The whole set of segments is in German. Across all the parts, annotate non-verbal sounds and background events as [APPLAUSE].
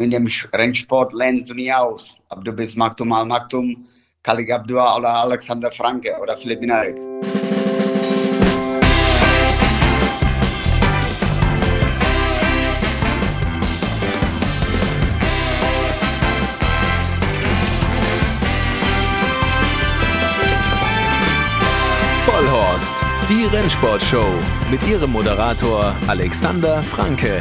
in dem Rennsport lernst du nie aus, ob du bist Maktum Al-Maktum, Khalid Abdua oder Alexander Franke oder Philipp Minarek. Vollhorst, die Rennsportshow mit ihrem Moderator Alexander Franke.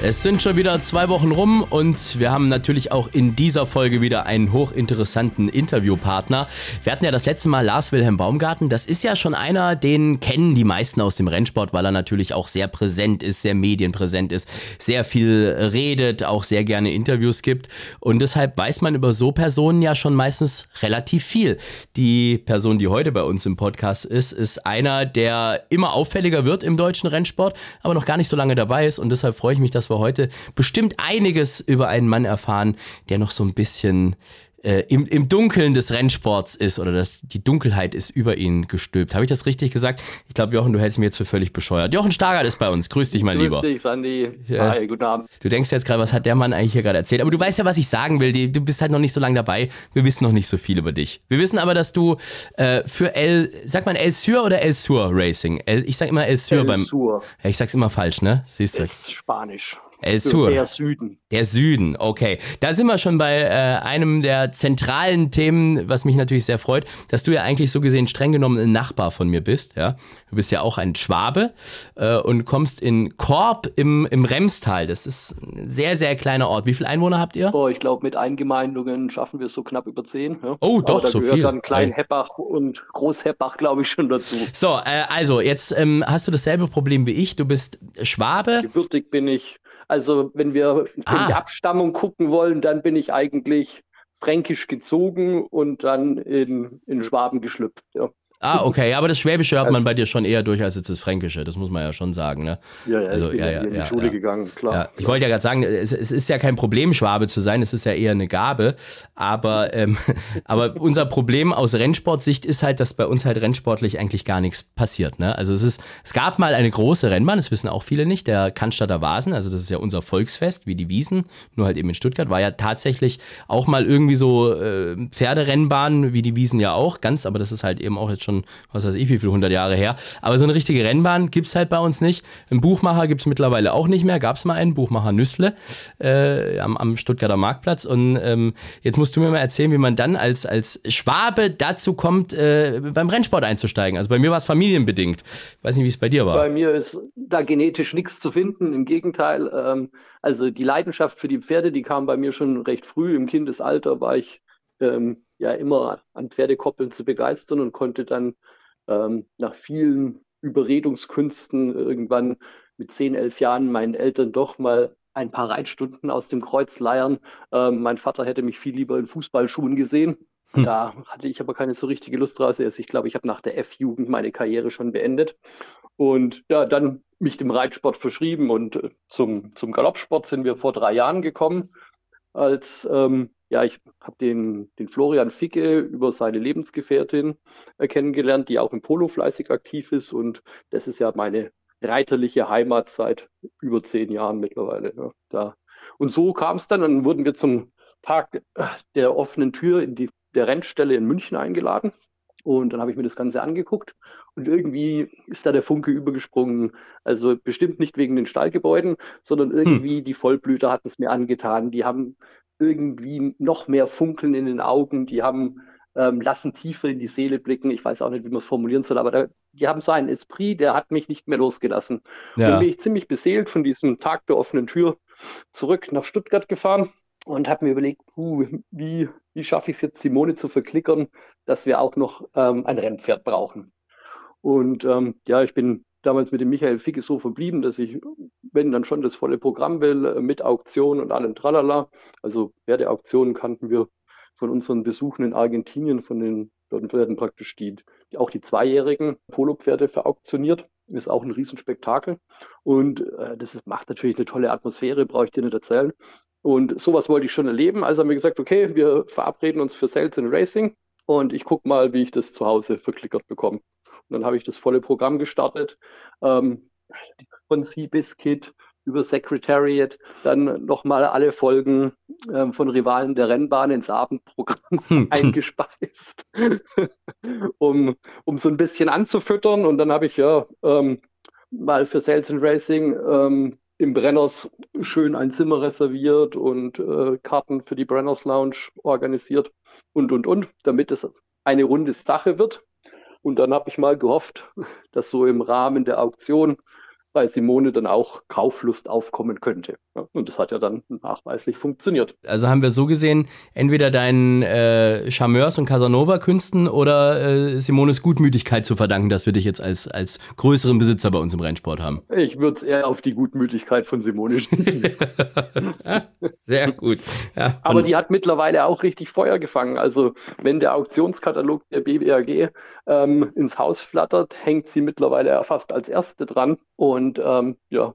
Es sind schon wieder zwei Wochen rum und wir haben natürlich auch in dieser Folge wieder einen hochinteressanten Interviewpartner. Wir hatten ja das letzte Mal Lars Wilhelm Baumgarten. Das ist ja schon einer, den kennen die meisten aus dem Rennsport, weil er natürlich auch sehr präsent ist, sehr medienpräsent ist, sehr viel redet, auch sehr gerne Interviews gibt. Und deshalb weiß man über so Personen ja schon meistens relativ viel. Die Person, die heute bei uns im Podcast ist, ist einer, der immer auffälliger wird im deutschen Rennsport, aber noch gar nicht so lange dabei ist. Und deshalb freue ich mich, dass wir heute bestimmt einiges über einen Mann erfahren, der noch so ein bisschen äh, im, im Dunkeln des Rennsports ist oder dass die Dunkelheit ist über ihn gestülpt. Habe ich das richtig gesagt? Ich glaube, Jochen, du hältst mir jetzt für völlig bescheuert. Jochen Stargard ist bei uns. Grüß dich, mein Grüß Lieber. Grüß dich, Sandy. Ja. Hi, guten Abend. Du denkst jetzt gerade, was hat der Mann eigentlich hier gerade erzählt? Aber du weißt ja, was ich sagen will. Du bist halt noch nicht so lange dabei. Wir wissen noch nicht so viel über dich. Wir wissen aber, dass du äh, für El, sag mal El Sur oder El Sur Racing? El, ich sag immer El Sur El beim. Sur. Ja, ich sag's immer falsch, ne? Siehst du? Ist Spanisch. El Sur. Der Süden. Der Süden, okay. Da sind wir schon bei äh, einem der zentralen Themen, was mich natürlich sehr freut, dass du ja eigentlich so gesehen streng genommen ein Nachbar von mir bist. Ja? Du bist ja auch ein Schwabe äh, und kommst in Korb im, im Remstal. Das ist ein sehr, sehr kleiner Ort. Wie viele Einwohner habt ihr? Oh, ich glaube, mit Eingemeindungen schaffen wir es so knapp über zehn. Ja? Oh, doch, Aber da so gehört viel. dann Klein-Heppach und Groß-Heppach, glaube ich, schon dazu. So, äh, also jetzt ähm, hast du dasselbe Problem wie ich. Du bist Schwabe. Gebürtig bin ich also wenn wir ah. in die Abstammung gucken wollen, dann bin ich eigentlich fränkisch gezogen und dann in, in Schwaben geschlüpft. Ja. Ah, [LAUGHS] okay, aber das Schwäbische hört man bei dir schon eher durch als jetzt das Fränkische, das muss man ja schon sagen, ne? Ja, ja, also, ich bin ja, ja, in die ja, Schule ja. gegangen, klar. Ja, ich wollte ja gerade sagen, es, es, ist ja kein Problem, Schwabe zu sein, es ist ja eher eine Gabe, aber, ähm, [LAUGHS] aber unser Problem aus Rennsportsicht ist halt, dass bei uns halt rennsportlich eigentlich gar nichts passiert, ne? Also es ist, es gab mal eine große Rennbahn, das wissen auch viele nicht, der Cannstatter Vasen, also das ist ja unser Volksfest, wie die Wiesen, nur halt eben in Stuttgart, war ja tatsächlich auch mal irgendwie so äh, Pferderennbahn, wie die Wiesen ja auch, ganz, aber das ist halt eben auch jetzt schon, was weiß ich, wie viele hundert Jahre her. Aber so eine richtige Rennbahn gibt es halt bei uns nicht. Einen Buchmacher gibt es mittlerweile auch nicht mehr. Gab es mal einen, Buchmacher Nüssle, äh, am, am Stuttgarter Marktplatz. Und ähm, jetzt musst du mir mal erzählen, wie man dann als, als Schwabe dazu kommt, äh, beim Rennsport einzusteigen. Also bei mir war es familienbedingt. Ich weiß nicht, wie es bei dir war. Bei mir ist da genetisch nichts zu finden. Im Gegenteil, ähm, also die Leidenschaft für die Pferde, die kam bei mir schon recht früh. Im Kindesalter war ich ähm, ja immer an Pferdekoppeln zu begeistern und konnte dann ähm, nach vielen Überredungskünsten irgendwann mit 10, 11 Jahren meinen Eltern doch mal ein paar Reitstunden aus dem Kreuz leiern. Ähm, mein Vater hätte mich viel lieber in Fußballschuhen gesehen. Hm. Da hatte ich aber keine so richtige Lust draus. Also ich glaube, ich habe nach der F-Jugend meine Karriere schon beendet. Und ja, dann mich dem Reitsport verschrieben und äh, zum, zum Galoppsport sind wir vor drei Jahren gekommen, als ähm, ja, ich habe den, den Florian Ficke über seine Lebensgefährtin äh, kennengelernt, die auch im Polo fleißig aktiv ist. Und das ist ja meine reiterliche Heimat seit über zehn Jahren mittlerweile. Ja, da. Und so kam es dann, dann wurden wir zum Tag der offenen Tür in die, der Rennstelle in München eingeladen. Und dann habe ich mir das Ganze angeguckt und irgendwie ist da der Funke übergesprungen. Also bestimmt nicht wegen den Stallgebäuden, sondern irgendwie hm. die Vollblüter hatten es mir angetan. Die haben irgendwie noch mehr Funkeln in den Augen, die haben, ähm, lassen tiefer in die Seele blicken. Ich weiß auch nicht, wie man es formulieren soll, aber da, die haben so einen Esprit, der hat mich nicht mehr losgelassen. Ja. Und dann bin ich ziemlich beseelt von diesem Tag der offenen Tür zurück nach Stuttgart gefahren und habe mir überlegt, uh, wie, wie schaffe ich es jetzt, Simone zu verklickern, dass wir auch noch ähm, ein Rennpferd brauchen. Und ähm, ja, ich bin damals mit dem Michael Ficke so verblieben, dass ich, wenn dann schon das volle Programm will, äh, mit Auktion und allem Tralala. Also Pferdeauktionen kannten wir von unseren Besuchen in Argentinien, von den, dort werden praktisch die auch die zweijährigen Polopferde verauktioniert. Ist auch ein Riesenspektakel. Und äh, das ist, macht natürlich eine tolle Atmosphäre, brauche ich dir nicht erzählen. Und sowas wollte ich schon erleben. Also haben wir gesagt, okay, wir verabreden uns für Sales and Racing und ich gucke mal, wie ich das zu Hause verklickert bekomme. Und dann habe ich das volle Programm gestartet. Ähm, von Seabiscuit über Secretariat dann nochmal alle Folgen ähm, von Rivalen der Rennbahn ins Abendprogramm [LAUGHS] [LAUGHS] eingespeist, [LAUGHS] um, um so ein bisschen anzufüttern. Und dann habe ich ja ähm, mal für Sales and Racing ähm, im Brenners schön ein Zimmer reserviert und äh, Karten für die Brenners Lounge organisiert und, und, und, damit es eine runde Sache wird. Und dann habe ich mal gehofft, dass so im Rahmen der Auktion bei Simone dann auch Kauflust aufkommen könnte. Und das hat ja dann nachweislich funktioniert. Also haben wir so gesehen, entweder deinen äh, Charmeurs- und Casanova-Künsten oder äh, Simones Gutmütigkeit zu verdanken, dass wir dich jetzt als, als größeren Besitzer bei uns im Rennsport haben. Ich würde es eher auf die Gutmütigkeit von Simone schätzen. [LAUGHS] Sehr gut. Ja, Aber die hat mittlerweile auch richtig Feuer gefangen. Also wenn der Auktionskatalog der BBAG ähm, ins Haus flattert, hängt sie mittlerweile fast als Erste dran. Und und ähm, ja,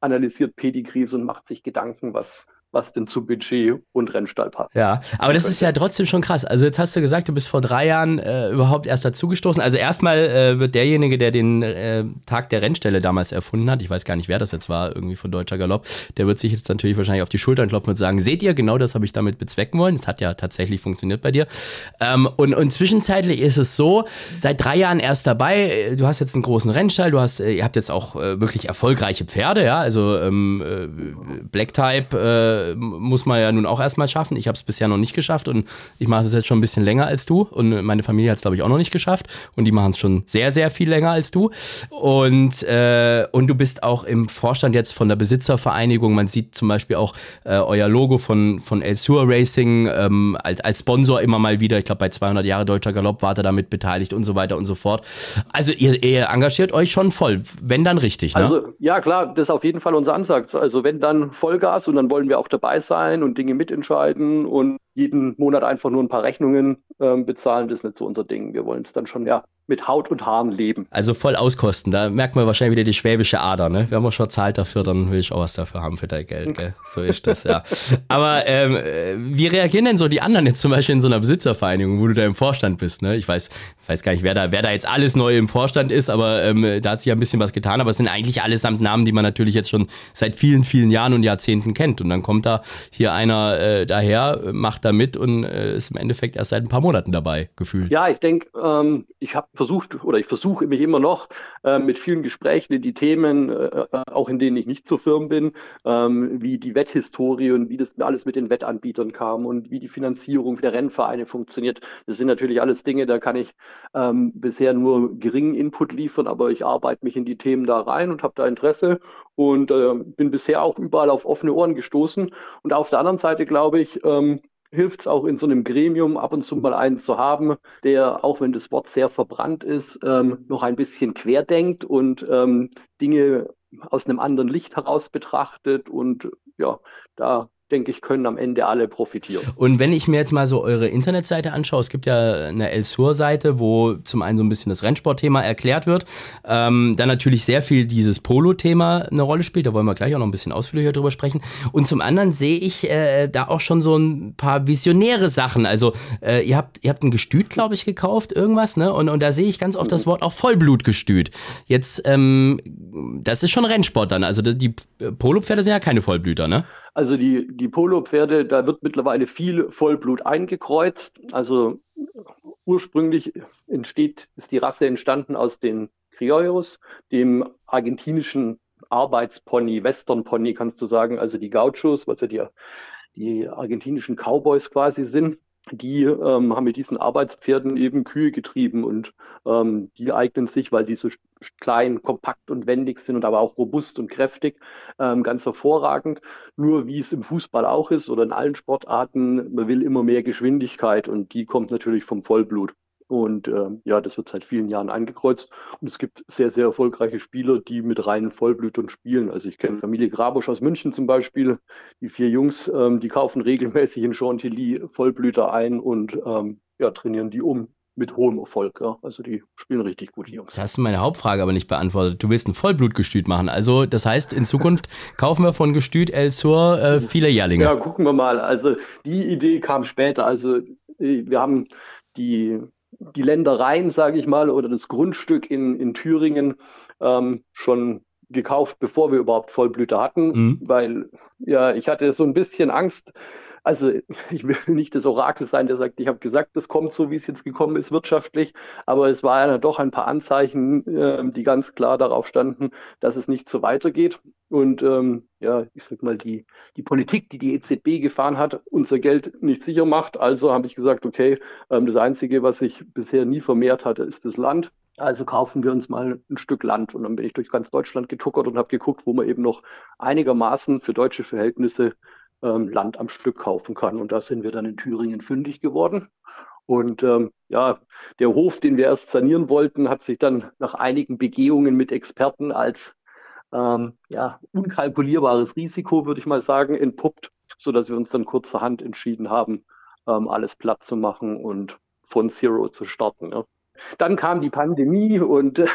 analysiert Pedigrees und macht sich Gedanken, was, was denn zu Budget und Rennstall passt. Ja, aber das ist ja trotzdem schon krass. Also jetzt hast du gesagt, du bist vor drei Jahren äh, überhaupt erst dazugestoßen. Also erstmal äh, wird derjenige, der den äh, Tag der Rennstelle damals erfunden hat, ich weiß gar nicht, wer das jetzt war, irgendwie von Deutscher Galopp, der wird sich jetzt natürlich wahrscheinlich auf die Schultern klopfen und sagen, seht ihr, genau das habe ich damit bezwecken wollen. Das hat ja tatsächlich funktioniert bei dir. Ähm, und, und zwischenzeitlich ist es so, seit drei Jahren erst dabei, du hast jetzt einen großen Rennstall, du hast, äh, ihr habt jetzt auch äh, wirklich erfolgreiche Pferde, ja, also ähm, äh, Black Type, muss man ja nun auch erstmal schaffen. Ich habe es bisher noch nicht geschafft und ich mache es jetzt schon ein bisschen länger als du und meine Familie hat es, glaube ich, auch noch nicht geschafft und die machen es schon sehr, sehr viel länger als du. Und, äh, und du bist auch im Vorstand jetzt von der Besitzervereinigung. Man sieht zum Beispiel auch äh, euer Logo von, von El Sur Racing ähm, als, als Sponsor immer mal wieder. Ich glaube, bei 200 Jahre Deutscher Galopp wart ihr damit beteiligt und so weiter und so fort. Also ihr, ihr engagiert euch schon voll, wenn dann richtig. Ne? Also ja, klar, das ist auf jeden Fall unser Ansatz. Also wenn dann Vollgas und dann wollen wir auch dabei sein und Dinge mitentscheiden und jeden Monat einfach nur ein paar Rechnungen ähm, bezahlen, das ist nicht so unser Ding. Wir wollen es dann schon ja mit Haut und Haaren leben. Also voll auskosten. Da merkt man wahrscheinlich wieder die schwäbische Ader. Ne? Wenn man schon zahlt dafür, dann will ich auch was dafür haben für dein Geld. [LAUGHS] Gell? So ist das, ja. Aber ähm, wie reagieren denn so die anderen jetzt zum Beispiel in so einer Besitzervereinigung, wo du da im Vorstand bist? Ne? Ich weiß, weiß gar nicht, wer da, wer da jetzt alles neu im Vorstand ist, aber ähm, da hat sich ja ein bisschen was getan. Aber es sind eigentlich allesamt Namen, die man natürlich jetzt schon seit vielen, vielen Jahren und Jahrzehnten kennt. Und dann kommt da hier einer äh, daher, macht da mit und äh, ist im Endeffekt erst seit ein paar Monaten dabei, gefühlt. Ja, ich denke, ähm, ich habe versucht oder ich versuche mich immer noch äh, mit vielen Gesprächen in die Themen, äh, auch in denen ich nicht so firm bin, ähm, wie die Wetthistorie und wie das alles mit den Wettanbietern kam und wie die Finanzierung der Rennvereine funktioniert. Das sind natürlich alles Dinge, da kann ich ähm, bisher nur geringen Input liefern, aber ich arbeite mich in die Themen da rein und habe da Interesse und äh, bin bisher auch überall auf offene Ohren gestoßen. Und auf der anderen Seite glaube ich, ähm, hilft es auch in so einem Gremium ab und zu mal einen zu haben, der, auch wenn das Wort sehr verbrannt ist, ähm, noch ein bisschen querdenkt und ähm, Dinge aus einem anderen Licht heraus betrachtet und ja, da denke ich, können am Ende alle profitieren. Und wenn ich mir jetzt mal so eure Internetseite anschaue, es gibt ja eine El-Sur-Seite, wo zum einen so ein bisschen das Rennsportthema erklärt wird, ähm, dann natürlich sehr viel dieses Polo-Thema eine Rolle spielt, da wollen wir gleich auch noch ein bisschen ausführlicher drüber sprechen. Und zum anderen sehe ich äh, da auch schon so ein paar visionäre Sachen. Also äh, ihr, habt, ihr habt ein Gestüt, glaube ich, gekauft, irgendwas, ne? Und, und da sehe ich ganz oft das Wort auch Vollblutgestüt. Jetzt, ähm, das ist schon Rennsport dann. Also die Polo-Pferde sind ja keine Vollblüter, ne? Also die, die Polo-Pferde, da wird mittlerweile viel Vollblut eingekreuzt. Also ursprünglich entsteht, ist die Rasse entstanden aus den Criollos, dem argentinischen Arbeitspony, Western Pony kannst du sagen, also die Gauchos, was ja die, die argentinischen Cowboys quasi sind die ähm, haben mit diesen Arbeitspferden eben Kühe getrieben und ähm, die eignen sich, weil sie so klein, kompakt und wendig sind und aber auch robust und kräftig, ähm, ganz hervorragend. Nur wie es im Fußball auch ist oder in allen Sportarten, man will immer mehr Geschwindigkeit und die kommt natürlich vom Vollblut. Und äh, ja, das wird seit vielen Jahren eingekreuzt. Und es gibt sehr, sehr erfolgreiche Spieler, die mit reinen Vollblütern spielen. Also ich kenne Familie Grabusch aus München zum Beispiel. Die vier Jungs, ähm, die kaufen regelmäßig in Chantilly Vollblüter ein und ähm, ja, trainieren die um mit hohem Erfolg. Ja. Also die spielen richtig gut, die Jungs. Das hast du meine Hauptfrage aber nicht beantwortet. Du willst ein Vollblutgestüt machen. Also das heißt, in Zukunft [LAUGHS] kaufen wir von Gestüt El Sur äh, viele Jährlinge. Ja, gucken wir mal. Also die Idee kam später. Also äh, wir haben die die Ländereien, sage ich mal, oder das Grundstück in, in Thüringen ähm, schon gekauft, bevor wir überhaupt Vollblüte hatten, mhm. weil ja, ich hatte so ein bisschen Angst. Also ich will nicht das Orakel sein, der sagt, ich habe gesagt, das kommt so, wie es jetzt gekommen ist wirtschaftlich, aber es waren ja doch ein paar Anzeichen, äh, die ganz klar darauf standen, dass es nicht so weitergeht. Und ähm, ja, ich sag mal, die, die Politik, die die EZB gefahren hat, unser Geld nicht sicher macht. Also habe ich gesagt, okay, ähm, das Einzige, was sich bisher nie vermehrt hatte, ist das Land. Also kaufen wir uns mal ein Stück Land. Und dann bin ich durch ganz Deutschland getuckert und habe geguckt, wo man eben noch einigermaßen für deutsche Verhältnisse ähm, Land am Stück kaufen kann. Und da sind wir dann in Thüringen fündig geworden. Und ähm, ja, der Hof, den wir erst sanieren wollten, hat sich dann nach einigen Begehungen mit Experten als ähm, ja, unkalkulierbares Risiko, würde ich mal sagen, entpuppt, sodass wir uns dann kurzerhand entschieden haben, ähm, alles platt zu machen und von Zero zu starten. Ja. Dann kam die Pandemie und äh,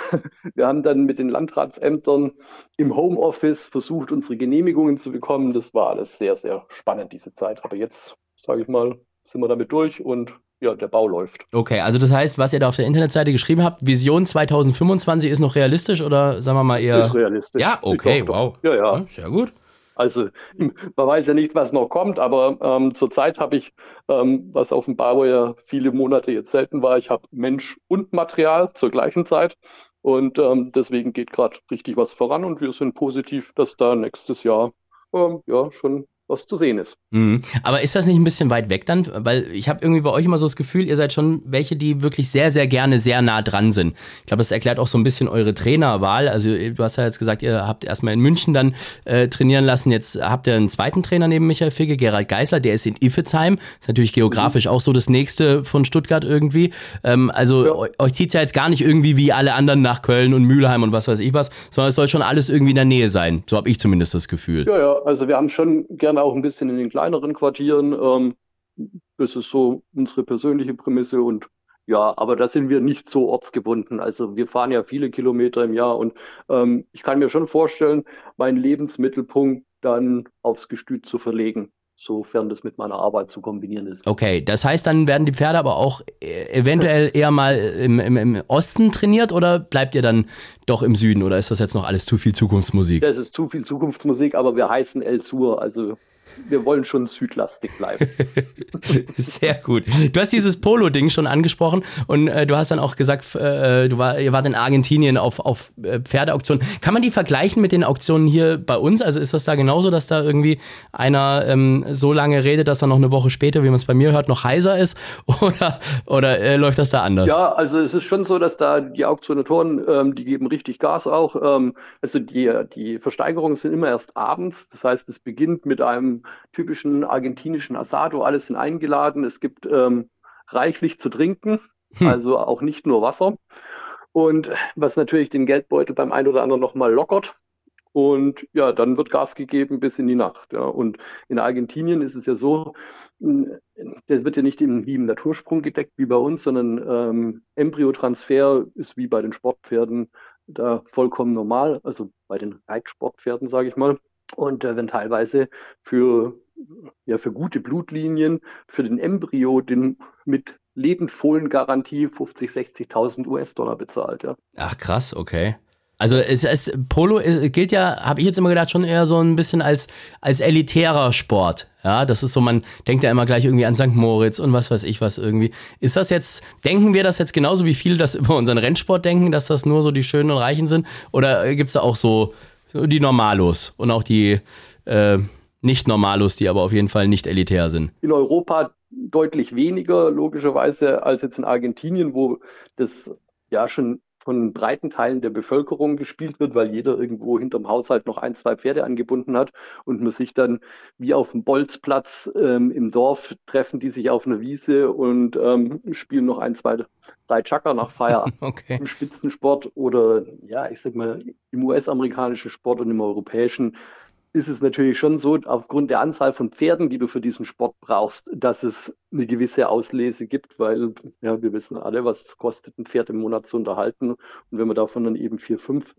wir haben dann mit den Landratsämtern im Homeoffice versucht, unsere Genehmigungen zu bekommen. Das war alles sehr, sehr spannend, diese Zeit. Aber jetzt, sage ich mal, sind wir damit durch und ja, der Bau läuft. Okay, also das heißt, was ihr da auf der Internetseite geschrieben habt, Vision 2025 ist noch realistisch oder sagen wir mal eher. Ist realistisch. Ja, okay, wow. Ja, ja, ja. Sehr gut. Also [LAUGHS] man weiß ja nicht, was noch kommt, aber ähm, zurzeit habe ich, ähm, was auf dem Bau ja viele Monate jetzt selten war, ich habe Mensch und Material zur gleichen Zeit. Und ähm, deswegen geht gerade richtig was voran und wir sind positiv, dass da nächstes Jahr ähm, ja schon was zu sehen ist. Mhm. Aber ist das nicht ein bisschen weit weg dann? Weil ich habe irgendwie bei euch immer so das Gefühl, ihr seid schon welche, die wirklich sehr, sehr gerne sehr nah dran sind. Ich glaube, das erklärt auch so ein bisschen eure Trainerwahl. Also du hast ja jetzt gesagt, ihr habt erstmal in München dann äh, trainieren lassen. Jetzt habt ihr einen zweiten Trainer neben Michael Figge, Gerald Geisler, der ist in Iffezheim. Ist natürlich geografisch mhm. auch so das nächste von Stuttgart irgendwie. Ähm, also ja. euch zieht es ja jetzt gar nicht irgendwie wie alle anderen nach Köln und Mülheim und was weiß ich was, sondern es soll schon alles irgendwie in der Nähe sein. So habe ich zumindest das Gefühl. Ja, ja, also wir haben schon gerne dann auch ein bisschen in den kleineren Quartieren. Ähm, das ist so unsere persönliche Prämisse und ja, aber da sind wir nicht so ortsgebunden. Also wir fahren ja viele Kilometer im Jahr und ähm, ich kann mir schon vorstellen, meinen Lebensmittelpunkt dann aufs Gestüt zu verlegen sofern das mit meiner Arbeit zu kombinieren ist. Okay, das heißt, dann werden die Pferde aber auch äh, eventuell eher mal im, im, im, Osten trainiert oder bleibt ihr dann doch im Süden oder ist das jetzt noch alles zu viel Zukunftsmusik? Das ist zu viel Zukunftsmusik, aber wir heißen El Sur, also wir wollen schon südlastig bleiben. [LAUGHS] Sehr gut. Du hast dieses Polo-Ding schon angesprochen und äh, du hast dann auch gesagt, äh, du war, ihr wart in Argentinien auf, auf äh, Pferdeauktionen. Kann man die vergleichen mit den Auktionen hier bei uns? Also ist das da genauso, dass da irgendwie einer ähm, so lange redet, dass er noch eine Woche später, wie man es bei mir hört, noch heiser ist? [LAUGHS] Oder, oder äh, läuft das da anders? Ja, also es ist schon so, dass da die Auktionatoren, ähm, die geben richtig Gas auch. Ähm, also die, die Versteigerungen sind immer erst abends. Das heißt, es beginnt mit einem typischen argentinischen Asado. Alles sind eingeladen. Es gibt ähm, reichlich zu trinken, hm. also auch nicht nur Wasser. Und was natürlich den Geldbeutel beim einen oder anderen nochmal lockert. Und ja, dann wird Gas gegeben bis in die Nacht. Ja. Und in Argentinien ist es ja so, das wird ja nicht im, wie im Natursprung gedeckt wie bei uns, sondern ähm, Embryotransfer ist wie bei den Sportpferden da vollkommen normal, also bei den Reitsportpferden, sage ich mal. Und äh, wenn teilweise für, ja, für gute Blutlinien, für den Embryo den mit Lebendfohlengarantie 50, 60.000 US-Dollar bezahlt. Ja. Ach krass, okay. Also es, es Polo es gilt ja, habe ich jetzt immer gedacht, schon eher so ein bisschen als, als elitärer Sport. Ja, das ist so, man denkt ja immer gleich irgendwie an St. Moritz und was weiß ich was irgendwie. Ist das jetzt, denken wir das jetzt genauso wie viele das [LAUGHS] über unseren Rennsport denken, dass das nur so die Schönen und Reichen sind? Oder gibt es da auch so die Normalos und auch die äh, Nicht-Normalos, die aber auf jeden Fall nicht elitär sind. In Europa deutlich weniger, logischerweise, als jetzt in Argentinien, wo das ja schon von breiten Teilen der Bevölkerung gespielt wird, weil jeder irgendwo hinterm Haushalt noch ein, zwei Pferde angebunden hat und man sich dann wie auf dem Bolzplatz ähm, im Dorf treffen, die sich auf einer Wiese und ähm, spielen noch ein, zwei, drei Chakra nach Feierabend [LAUGHS] okay. im Spitzensport oder ja, ich sag mal, im US-amerikanischen Sport und im europäischen ist es natürlich schon so, aufgrund der Anzahl von Pferden, die du für diesen Sport brauchst, dass es eine gewisse Auslese gibt, weil ja, wir wissen alle, was es kostet, ein Pferd im Monat zu unterhalten. Und wenn man davon dann eben vier, fünf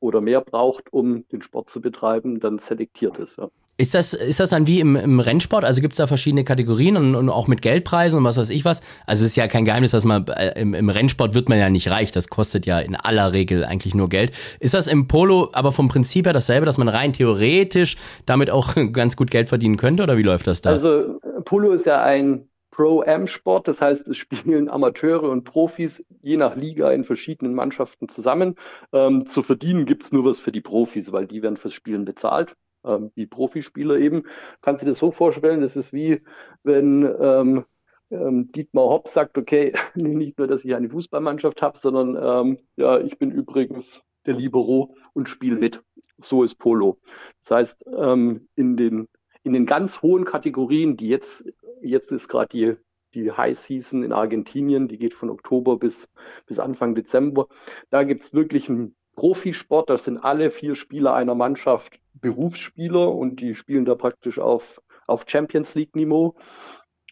oder mehr braucht, um den Sport zu betreiben, dann selektiert ist. Ja. Ist das, ist das dann wie im, im Rennsport? Also gibt es da verschiedene Kategorien und, und, auch mit Geldpreisen und was weiß ich was? Also es ist ja kein Geheimnis, dass man äh, im, im, Rennsport wird man ja nicht reich. Das kostet ja in aller Regel eigentlich nur Geld. Ist das im Polo aber vom Prinzip her dasselbe, dass man rein theoretisch damit auch [LAUGHS] ganz gut Geld verdienen könnte oder wie läuft das da? Also Polo ist ja ein Pro-Am-Sport, das heißt, es spielen Amateure und Profis je nach Liga in verschiedenen Mannschaften zusammen. Ähm, zu verdienen gibt es nur was für die Profis, weil die werden fürs Spielen bezahlt ähm, wie Profispieler eben. Kannst du dir das so vorstellen, das ist wie wenn ähm, ähm, Dietmar Hopp sagt, okay, [LAUGHS] nicht nur, dass ich eine Fußballmannschaft habe, sondern ähm, ja, ich bin übrigens der Libero und spiele mit. So ist Polo. Das heißt, ähm, in, den, in den ganz hohen Kategorien, die jetzt, jetzt ist gerade die, die High Season in Argentinien, die geht von Oktober bis, bis Anfang Dezember, da gibt es wirklich einen Profisport, das sind alle vier Spieler einer Mannschaft Berufsspieler und die spielen da praktisch auf, auf Champions League-Niveau.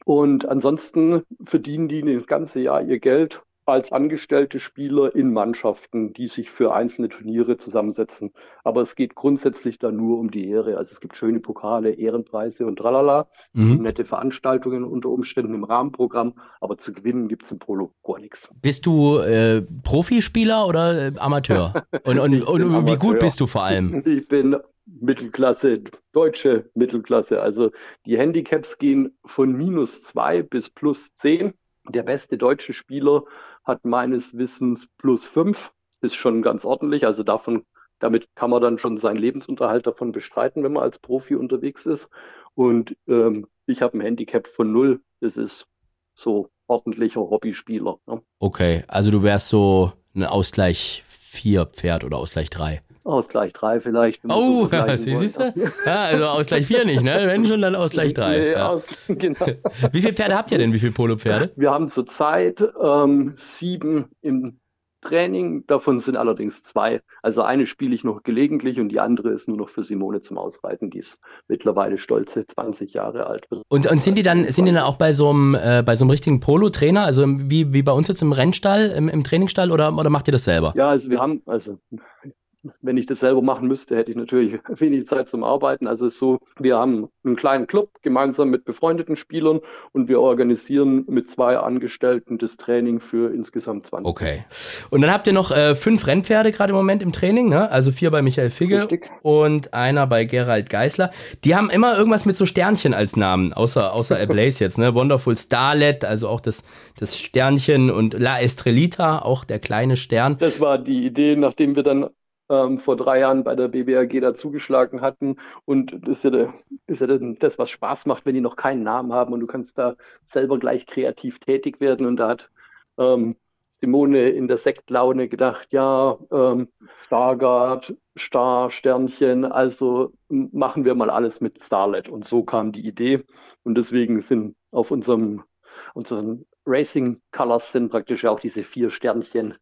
Und ansonsten verdienen die das ganze Jahr ihr Geld als angestellte Spieler in Mannschaften, die sich für einzelne Turniere zusammensetzen. Aber es geht grundsätzlich da nur um die Ehre. Also es gibt schöne Pokale, Ehrenpreise und tralala, mhm. nette Veranstaltungen unter Umständen im Rahmenprogramm, aber zu gewinnen gibt es im Polo gar nichts. Bist du äh, Profispieler oder äh, Amateur? [LAUGHS] Und, und, und Amateur. wie gut bist du vor allem? [LAUGHS] Ich bin Mittelklasse, deutsche Mittelklasse. Also die Handicaps gehen von minus zwei bis plus zehn. Der beste deutsche Spieler hat meines Wissens plus fünf. Ist schon ganz ordentlich. Also davon, damit kann man dann schon seinen Lebensunterhalt davon bestreiten, wenn man als Profi unterwegs ist. Und ähm, ich habe ein Handicap von null. Das ist so ordentlicher Hobbyspieler. Ne? Okay, also du wärst so ein Ausgleich 4 Pferd oder Ausgleich 3. Ausgleich 3 vielleicht. Oh, [LAUGHS] so siehst du? Ja, also Ausgleich 4 nicht, ne? Wenn schon, dann Ausgleich 3. Nee, ja. aus, [LAUGHS] genau. [LAUGHS] Wie viele Pferde habt ihr denn? Wie viele Polo-Pferde? Wir haben zurzeit ähm, sieben im Training. Davon sind allerdings zwei. Also eine spiele ich noch gelegentlich und die andere ist nur noch für Simone zum Ausreiten. Die ist mittlerweile stolze 20 Jahre alt. Und, und sind die dann, sind die dann auch bei so einem, äh, bei so einem richtigen Polo-Trainer, also wie, wie bei uns jetzt im Rennstall, im, im Trainingsstall oder, oder macht ihr das selber? Ja, also wir haben, also wenn ich das selber machen müsste, hätte ich natürlich [LAUGHS] wenig Zeit zum Arbeiten. Also es ist so, wir haben einen kleinen Club gemeinsam mit befreundeten Spielern und wir organisieren mit zwei Angestellten das Training für insgesamt 20. Okay. Und dann habt ihr noch äh, fünf Rennpferde gerade im Moment im Training, ne? Also vier bei Michael Figge Richtig. und einer bei Gerald Geisler. Die haben immer irgendwas mit so Sternchen als Namen, außer, außer [LAUGHS] Ablaze jetzt, ne? Wonderful Starlet, also auch das, das Sternchen und La Estrelita, auch der kleine Stern. Das war die Idee, nachdem wir dann ähm, vor drei Jahren bei der BBRG da zugeschlagen hatten. Und das ist ja, ist ja das, was Spaß macht, wenn die noch keinen Namen haben und du kannst da selber gleich kreativ tätig werden. Und da hat ähm, Simone in der Sektlaune gedacht, ja, ähm, Stargard, Star, Sternchen, also machen wir mal alles mit Starlet. Und so kam die Idee. Und deswegen sind auf unserem, unseren Racing Colors sind praktisch auch diese vier Sternchen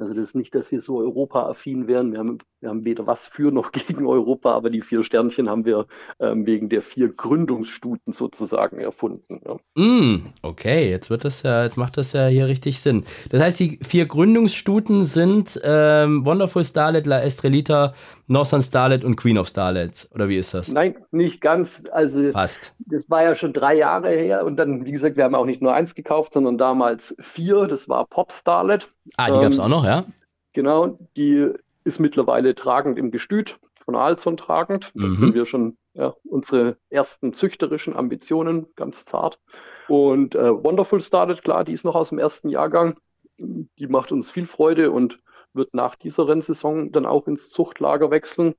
also das ist nicht, dass wir so Europa-affin wären. Wir haben, wir haben weder was für noch [LAUGHS] gegen Europa, aber die vier Sternchen haben wir ähm, wegen der vier Gründungsstuten sozusagen erfunden. Ja. Mm, okay, jetzt wird das ja, jetzt macht das ja hier richtig Sinn. Das heißt, die vier Gründungsstuten sind ähm, Wonderful Starlet, La Estrelita, Northern Starlet und Queen of Starlet. Oder wie ist das? Nein, nicht ganz. Also Fast. Das war ja schon drei Jahre her und dann, wie gesagt, wir haben auch nicht nur eins gekauft, sondern damals vier. Das war Pop Starlet. Ah, die ähm, gab es auch noch, ja? Genau, die ist mittlerweile tragend im Gestüt, von Alzon tragend. Da mhm. sind wir schon ja, unsere ersten züchterischen Ambitionen, ganz zart. Und äh, Wonderful Started, klar, die ist noch aus dem ersten Jahrgang. Die macht uns viel Freude und wird nach dieser Rennsaison dann auch ins Zuchtlager wechseln.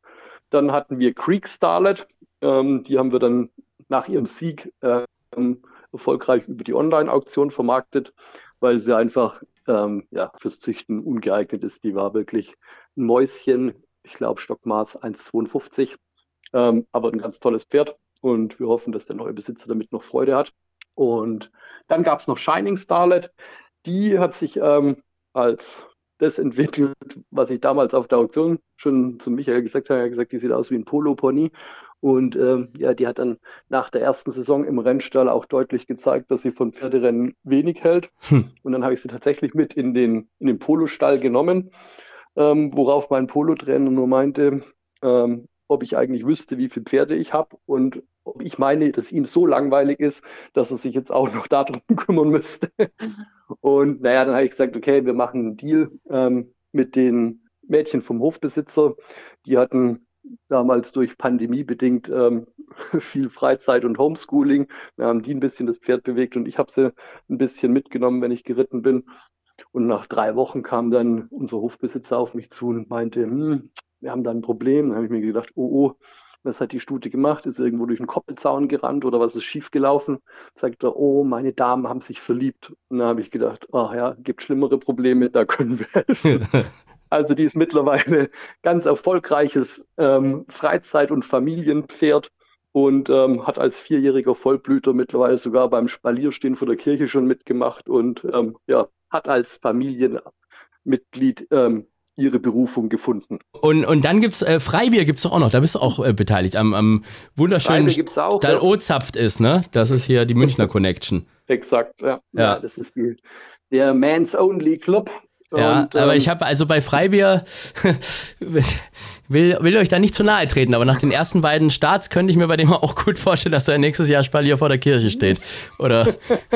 Dann hatten wir Creek Starlet, ähm, die haben wir dann nach ihrem Sieg ähm, erfolgreich über die Online-Auktion vermarktet, weil sie einfach ähm, ja, fürs Züchten ungeeignet ist. Die war wirklich ein Mäuschen, ich glaube Stockmaß 1,52, ähm, aber ein ganz tolles Pferd und wir hoffen, dass der neue Besitzer damit noch Freude hat. Und dann gab es noch Shining Starlet. Die hat sich ähm, als das entwickelt, was ich damals auf der Auktion schon zu Michael gesagt habe. Er hat gesagt, die sieht aus wie ein Polo-Pony. Und ähm, ja, die hat dann nach der ersten Saison im Rennstall auch deutlich gezeigt, dass sie von Pferderennen wenig hält. Hm. Und dann habe ich sie tatsächlich mit in den, in den Polostall genommen. ähm, worauf mein Polotrainer nur meinte, ähm, ob ich eigentlich wüsste, wie viele Pferde ich habe und ich meine, dass ihm so langweilig ist, dass er sich jetzt auch noch darum [LAUGHS] kümmern müsste. Und naja, dann habe ich gesagt, okay, wir machen einen Deal ähm, mit den Mädchen vom Hofbesitzer. Die hatten damals durch Pandemie bedingt ähm, [LAUGHS] viel Freizeit und Homeschooling. Wir haben die ein bisschen das Pferd bewegt und ich habe sie ein bisschen mitgenommen, wenn ich geritten bin. Und nach drei Wochen kam dann unser Hofbesitzer auf mich zu und meinte, hm, wir haben da ein Problem. Dann habe ich mir gedacht, oh, oh, was hat die Stute gemacht? Ist irgendwo durch einen Koppelzaun gerannt oder was ist schiefgelaufen? Sagt er, oh, meine Damen haben sich verliebt. Und dann habe ich gedacht, ach ja, gibt schlimmere Probleme, da können wir helfen. [LAUGHS] also die ist mittlerweile ganz erfolgreiches ähm, Freizeit- und Familienpferd und ähm, hat als vierjähriger Vollblüter mittlerweile sogar beim Spalierstehen vor der Kirche schon mitgemacht und ähm, ja, hat als Familienmitglied ähm, ihre Berufung gefunden. Und, und dann gibt es äh, Freibier, gibt es doch auch noch, da bist du auch äh, beteiligt, am, am wunderschönen da ja. O-Zapft ist, ne? Das ist hier die Münchner [LAUGHS] Connection. Exakt, ja. ja. ja das ist die, der Man's Only Club. Ja, und, aber ähm, ich habe also bei Freibier [LAUGHS] will, will euch da nicht zu nahe treten, aber nach den ersten beiden Starts könnte ich mir bei dem [LAUGHS] auch gut vorstellen, dass er nächstes Jahr Spalier vor der Kirche steht. Oder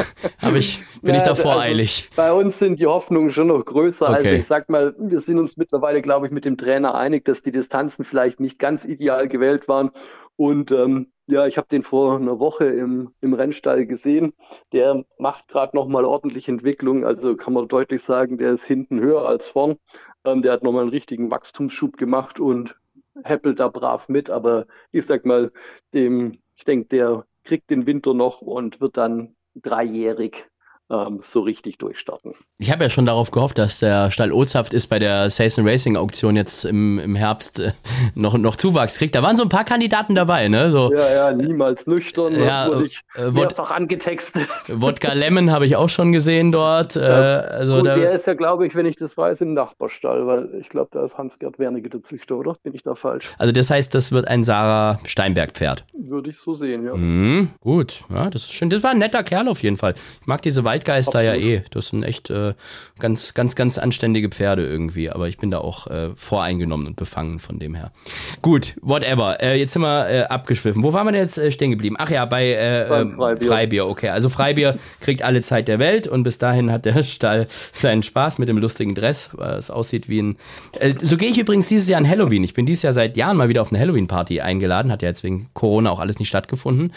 [LAUGHS] ich, bin ja, ich da voreilig? Also bei uns sind die Hoffnungen schon noch größer. Also okay. Also ich sag mal, wir sind uns mittlerweile, glaube ich, mit dem Trainer einig, dass die Distanzen vielleicht nicht ganz ideal gewählt waren. Und ähm, ja, ich habe den vor einer Woche im, im Rennstall gesehen. Der macht gerade nochmal ordentlich Entwicklung. Also kann man deutlich sagen, der ist hinten höher als vorn. Ähm, der hat nochmal einen richtigen Wachstumsschub gemacht und häppelt da brav mit. Aber ich sag mal, dem, ich denke, der kriegt den Winter noch und wird dann dreijährig ähm, so richtig durchstarten. Ich habe ja schon darauf gehofft, dass der Stall Ozhaft ist bei der Sales Racing Auktion jetzt im, im Herbst äh, noch, noch Zuwachs kriegt. Da waren so ein paar Kandidaten dabei, ne? So, ja, ja, niemals nüchtern. Ja, wurde ich äh, mehrfach angetextet. [LAUGHS] Wodka Lemon habe ich auch schon gesehen dort. Äh, also Gut, der ist ja, glaube ich, wenn ich das weiß, im Nachbarstall, weil ich glaube, da ist Hans-Gerd Wernige der Züchter, oder? Bin ich da falsch? Also das heißt, das wird ein Sarah Steinberg-Pferd. Würde ich so sehen, ja. Mhm, gut, ja, das ist schön. Das war ein netter Kerl auf jeden Fall. Ich mag diese Waldgeister Absolut. ja eh. Das sind echt äh, ganz, ganz, ganz anständige Pferde irgendwie. Aber ich bin da auch äh, voreingenommen und befangen von dem her. Gut, whatever. Äh, jetzt sind wir äh, abgeschwiffen. Wo waren wir denn jetzt äh, stehen geblieben? Ach ja, bei äh, ähm, Freibier. Freibier. Okay, also Freibier [LAUGHS] kriegt alle Zeit der Welt und bis dahin hat der Stall seinen Spaß mit dem lustigen Dress, weil es aussieht wie ein. so gehe ich übrigens dieses Jahr an Halloween. Ich bin dieses Jahr seit Jahren mal wieder auf eine Halloween-Party eingeladen. Hat ja jetzt wegen Corona auch alles nicht stattgefunden.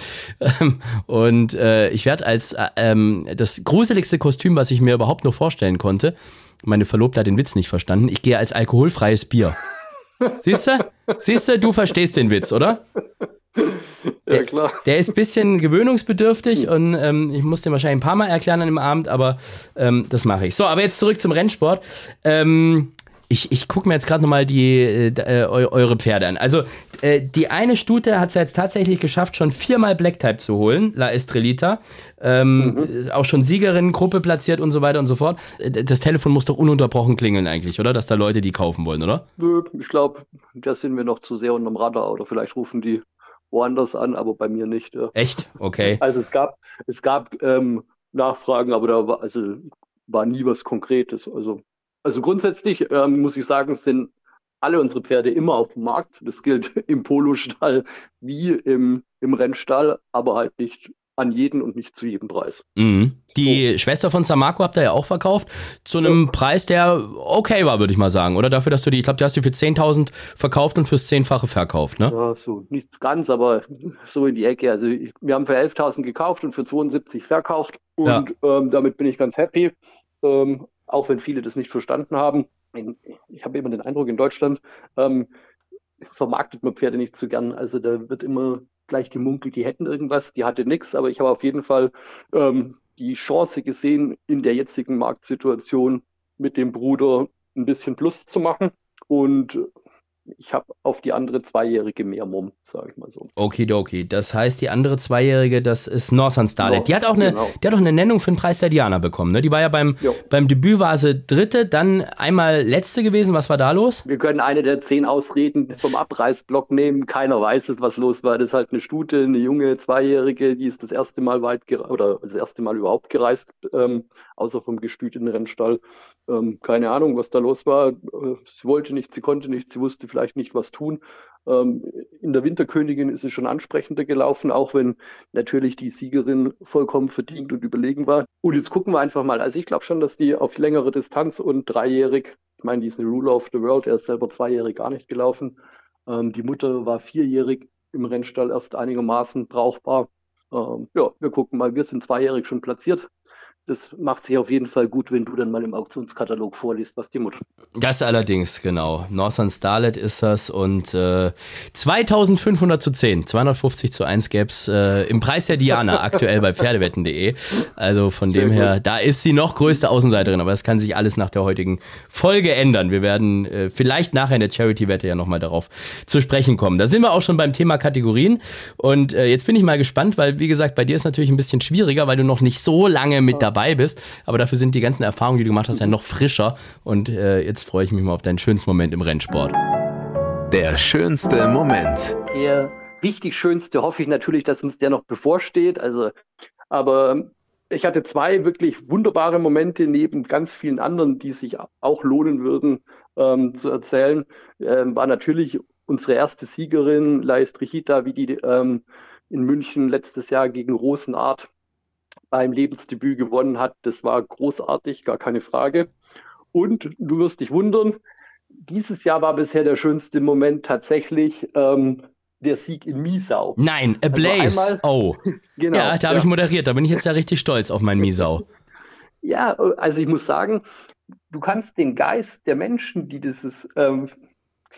[LAUGHS] und ich werde als ähm, das gruseligste Kostüm, was ich mir überhaupt nur vorstellen konnte. Meine Verlobte hat den Witz nicht verstanden. Ich gehe als alkoholfreies Bier. Siehst du? Siehst du, du verstehst den Witz, oder? Ja, klar. Der, der ist ein bisschen gewöhnungsbedürftig und ähm, ich muss den wahrscheinlich ein paar Mal erklären an dem Abend, aber ähm, das mache ich. So, aber jetzt zurück zum Rennsport. Ähm, ich, ich gucke mir jetzt gerade nochmal die, äh, äh eure Pferde an. Also, äh, die eine Stute hat es jetzt tatsächlich geschafft, schon viermal Black Type zu holen, La Estrelita. Ähm, mhm. Auch schon Siegerinnengruppe platziert und so weiter und so fort. Äh, das Telefon muss doch ununterbrochen klingeln eigentlich, oder? Dass da Leute die kaufen wollen, oder? Ich glaube, da sind wir noch zu sehr unterm Radar oder vielleicht rufen die woanders an, aber bei mir nicht. Ja. Echt? Okay. Also es gab, es gab ähm, Nachfragen, aber da war, also, war nie was Konkretes. Also also grundsätzlich ähm, muss ich sagen, sind alle unsere Pferde immer auf dem Markt. Das gilt [LAUGHS] im Polostall wie im, im Rennstall, aber halt nicht an jeden und nicht zu jedem Preis. Mhm. Die so. Schwester von Samarco habt ihr ja auch verkauft, zu einem ja. Preis, der okay war, würde ich mal sagen, oder? Dafür, dass du die, ich glaube, du hast die für 10.000 verkauft und fürs Zehnfache verkauft, ne? Ja, so, nicht ganz, aber so in die Ecke. Also ich, wir haben für 11.000 gekauft und für 72 verkauft und ja. ähm, damit bin ich ganz happy. Ähm, auch wenn viele das nicht verstanden haben. Ich habe immer den Eindruck, in Deutschland ähm, vermarktet man Pferde nicht so gern. Also da wird immer gleich gemunkelt, die hätten irgendwas, die hatte nichts, aber ich habe auf jeden Fall ähm, die Chance gesehen, in der jetzigen Marktsituation mit dem Bruder ein bisschen Plus zu machen. Und ich habe auf die andere Zweijährige mehr Mumm, sage ich mal so. Okidoki. Das heißt, die andere Zweijährige, das ist Northern Starlet. Die hat auch eine, genau. die hat auch eine Nennung für den Preis der Diana bekommen. Ne? Die war ja beim, beim Debüt war sie dritte, dann einmal letzte gewesen. Was war da los? Wir können eine der zehn Ausreden vom Abreißblock nehmen. Keiner weiß es, was los war. Das ist halt eine Stute, eine junge Zweijährige, die ist das erste Mal weit oder das erste Mal überhaupt gereist, ähm, außer vom gestüteten Rennstall. Ähm, keine Ahnung, was da los war. Äh, sie wollte nicht, sie konnte nicht, sie wusste vielleicht nicht, was tun. Ähm, in der Winterkönigin ist es schon ansprechender gelaufen, auch wenn natürlich die Siegerin vollkommen verdient und überlegen war. Und jetzt gucken wir einfach mal. Also ich glaube schon, dass die auf längere Distanz und dreijährig, ich meine, die ist eine Ruler of the World, er ist selber zweijährig gar nicht gelaufen. Ähm, die Mutter war vierjährig im Rennstall erst einigermaßen brauchbar. Ähm, ja, wir gucken mal, wir sind zweijährig schon platziert das macht sich auf jeden Fall gut, wenn du dann mal im Auktionskatalog vorliest, was die Mutter. Das allerdings, genau. Northern Starlet ist das und äh, 2500 zu 10, 250 zu 1 gäbe es äh, im Preis der Diana [LAUGHS] aktuell bei Pferdewetten.de. Also von Sehr dem her, gut. da ist sie noch größte Außenseiterin, aber das kann sich alles nach der heutigen Folge ändern. Wir werden äh, vielleicht nachher in der Charity-Wette ja nochmal darauf zu sprechen kommen. Da sind wir auch schon beim Thema Kategorien und äh, jetzt bin ich mal gespannt, weil wie gesagt, bei dir ist natürlich ein bisschen schwieriger, weil du noch nicht so lange mit dabei dabei bist. Aber dafür sind die ganzen Erfahrungen, die du gemacht hast, ja noch frischer. Und äh, jetzt freue ich mich mal auf deinen schönsten Moment im Rennsport. Der schönste Moment. Der richtig schönste hoffe ich natürlich, dass uns der noch bevorsteht. Also, aber ich hatte zwei wirklich wunderbare Momente neben ganz vielen anderen, die sich auch lohnen würden ähm, zu erzählen. Ähm, war natürlich unsere erste Siegerin, Lais Trichita, wie die ähm, in München letztes Jahr gegen Rosenart beim Lebensdebüt gewonnen hat. Das war großartig, gar keine Frage. Und du wirst dich wundern, dieses Jahr war bisher der schönste Moment tatsächlich ähm, der Sieg in Miesau. Nein, A Blaze. Also einmal, oh. [LAUGHS] genau, ja, da habe ja. ich moderiert. Da bin ich jetzt ja richtig stolz auf mein Miesau. Ja, also ich muss sagen, du kannst den Geist der Menschen, die dieses ähm,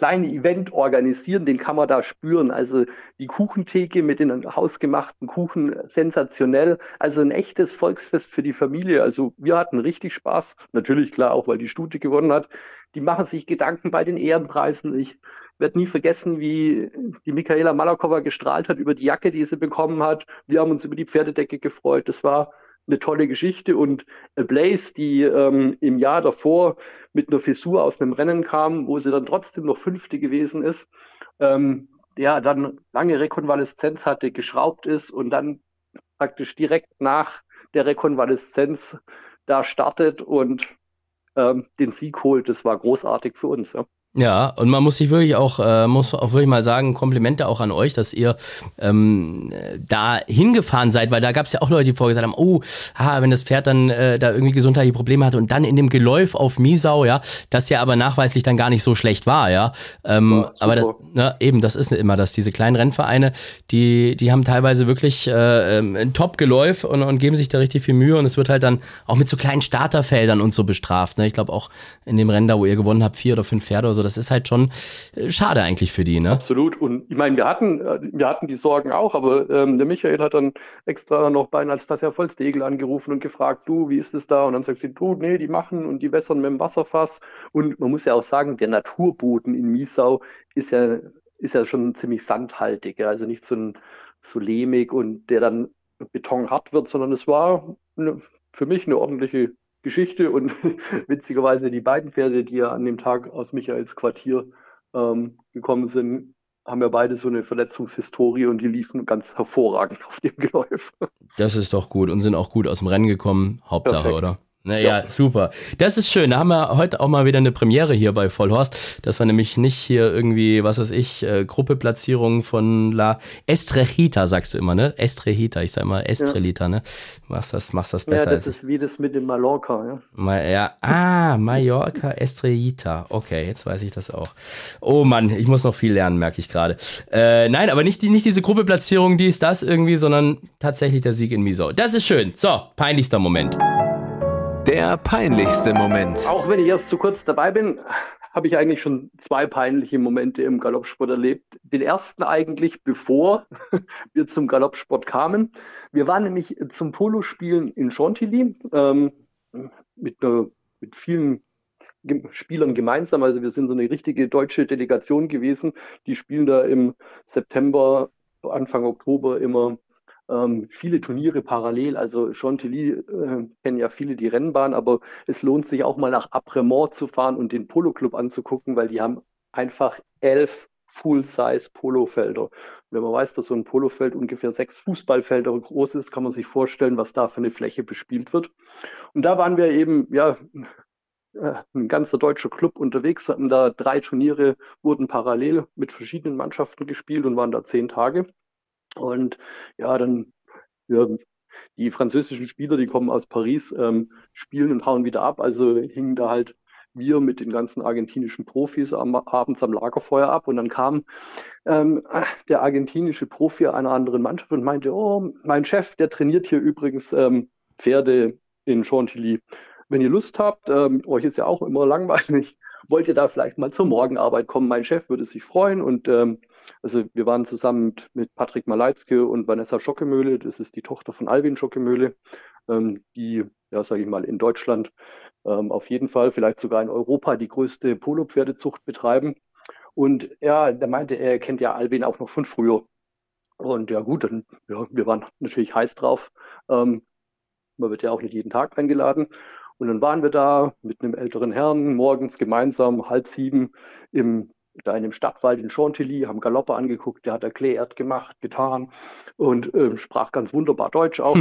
kleine Event organisieren, den kann man da spüren. Also die Kuchentheke mit den hausgemachten Kuchen, sensationell. Also ein echtes Volksfest für die Familie. Also wir hatten richtig Spaß. Natürlich klar, auch weil die Stute gewonnen hat. Die machen sich Gedanken bei den Ehrenpreisen. Ich werde nie vergessen, wie die Michaela Malakowa gestrahlt hat über die Jacke, die sie bekommen hat. Wir haben uns über die Pferdedecke gefreut. Das war eine tolle Geschichte. Und Blaze, die ähm, im Jahr davor mit einer Fissur aus einem Rennen kam, wo sie dann trotzdem noch Fünfte gewesen ist, ähm, ja, dann lange Rekonvaleszenz hatte, geschraubt ist und dann praktisch direkt nach der Rekonvaleszenz da startet und ähm, den Sieg holt. Das war großartig für uns. Ja. Ja, und man muss sich wirklich auch, äh, muss auch wirklich mal sagen, Komplimente auch an euch, dass ihr ähm, da hingefahren seid, weil da gab es ja auch Leute, die vorgesagt haben, oh, ha, wenn das Pferd dann äh, da irgendwie gesundheitliche Probleme hatte und dann in dem Geläuf auf Miesau, ja, das ja aber nachweislich dann gar nicht so schlecht war, ja. Ähm, ja aber das, ne, eben, das ist nicht immer, dass diese kleinen Rennvereine, die, die haben teilweise wirklich äh, ähm, ein Top-Geläuf und, und geben sich da richtig viel Mühe und es wird halt dann auch mit so kleinen Starterfeldern und so bestraft. Ne? Ich glaube auch in dem Rennen da, wo ihr gewonnen habt, vier oder fünf Pferde oder so, das ist halt schon äh, schade eigentlich für die, ne? Absolut. Und ich meine, wir hatten, äh, wir hatten die Sorgen auch, aber ähm, der Michael hat dann extra noch bei ja Volksdegel angerufen und gefragt, du, wie ist es da? Und dann sagt sie, du, nee, die machen und die wässern mit dem Wasserfass. Und man muss ja auch sagen, der Naturboden in Miesau ist ja, ist ja schon ziemlich sandhaltig, also nicht so, ein, so lehmig und der dann betonhart wird, sondern es war eine, für mich eine ordentliche Geschichte und [LAUGHS] witzigerweise die beiden Pferde, die ja an dem Tag aus Michaels Quartier ähm, gekommen sind, haben ja beide so eine Verletzungshistorie und die liefen ganz hervorragend [LAUGHS] auf dem Geläuf. Das ist doch gut und sind auch gut aus dem Rennen gekommen. Hauptsache, Perfekt. oder? Naja, ja. super. Das ist schön. Da haben wir heute auch mal wieder eine Premiere hier bei Vollhorst, dass wir nämlich nicht hier irgendwie, was weiß ich, äh, Gruppeplatzierung von La Estrejita, sagst du immer, ne? Estrejita, ich sag mal Estrelita, ja. ne? Machst das, machst das besser. Ja, das ist wie das mit dem Mallorca, ja. Ma ja. Ah, Mallorca Estrejita. Okay, jetzt weiß ich das auch. Oh Mann, ich muss noch viel lernen, merke ich gerade. Äh, nein, aber nicht, nicht diese Gruppeplatzierung, die ist das irgendwie, sondern tatsächlich der Sieg in Miso. Das ist schön. So, peinlichster Moment. Der peinlichste Moment. Auch wenn ich erst zu kurz dabei bin, habe ich eigentlich schon zwei peinliche Momente im Galoppsport erlebt. Den ersten eigentlich, bevor [LAUGHS] wir zum Galoppsport kamen. Wir waren nämlich zum Polospielen in Chantilly ähm, mit, einer, mit vielen Spielern gemeinsam. Also wir sind so eine richtige deutsche Delegation gewesen. Die spielen da im September, Anfang Oktober immer ähm, viele Turniere parallel. Also Chantilly äh, kennen ja viele die Rennbahn, aber es lohnt sich auch mal nach Apremont zu fahren und den Polo Club anzugucken, weil die haben einfach elf Full-Size Polofelder. wenn man weiß, dass so ein Polofeld ungefähr sechs Fußballfelder groß ist, kann man sich vorstellen, was da für eine Fläche bespielt wird. Und da waren wir eben, ja, äh, ein ganzer deutscher Club unterwegs, hatten da drei Turniere, wurden parallel mit verschiedenen Mannschaften gespielt und waren da zehn Tage. Und ja, dann, ja, die französischen Spieler, die kommen aus Paris, ähm, spielen und hauen wieder ab. Also hingen da halt wir mit den ganzen argentinischen Profis am, abends am Lagerfeuer ab. Und dann kam ähm, der argentinische Profi einer anderen Mannschaft und meinte, oh, mein Chef, der trainiert hier übrigens ähm, Pferde in Chantilly. Wenn ihr Lust habt, ähm, euch ist ja auch immer langweilig, [LAUGHS] wollt ihr da vielleicht mal zur Morgenarbeit kommen? Mein Chef würde sich freuen. Und ähm, also wir waren zusammen mit, mit Patrick Maleitzke und Vanessa Schockemöhle, das ist die Tochter von Alvin Schockemöhle, ähm, die, ja, sage ich mal, in Deutschland ähm, auf jeden Fall, vielleicht sogar in Europa, die größte Polopferdezucht betreiben. Und ja, der meinte, er kennt ja Alvin auch noch von früher. Und ja gut, dann, ja, wir waren natürlich heiß drauf. Ähm, man wird ja auch nicht jeden Tag eingeladen. Und dann waren wir da mit einem älteren Herrn morgens gemeinsam halb sieben im da in dem Stadtwald in Chantilly, haben Galopper angeguckt, der hat erklärt, gemacht, getan und äh, sprach ganz wunderbar Deutsch auch.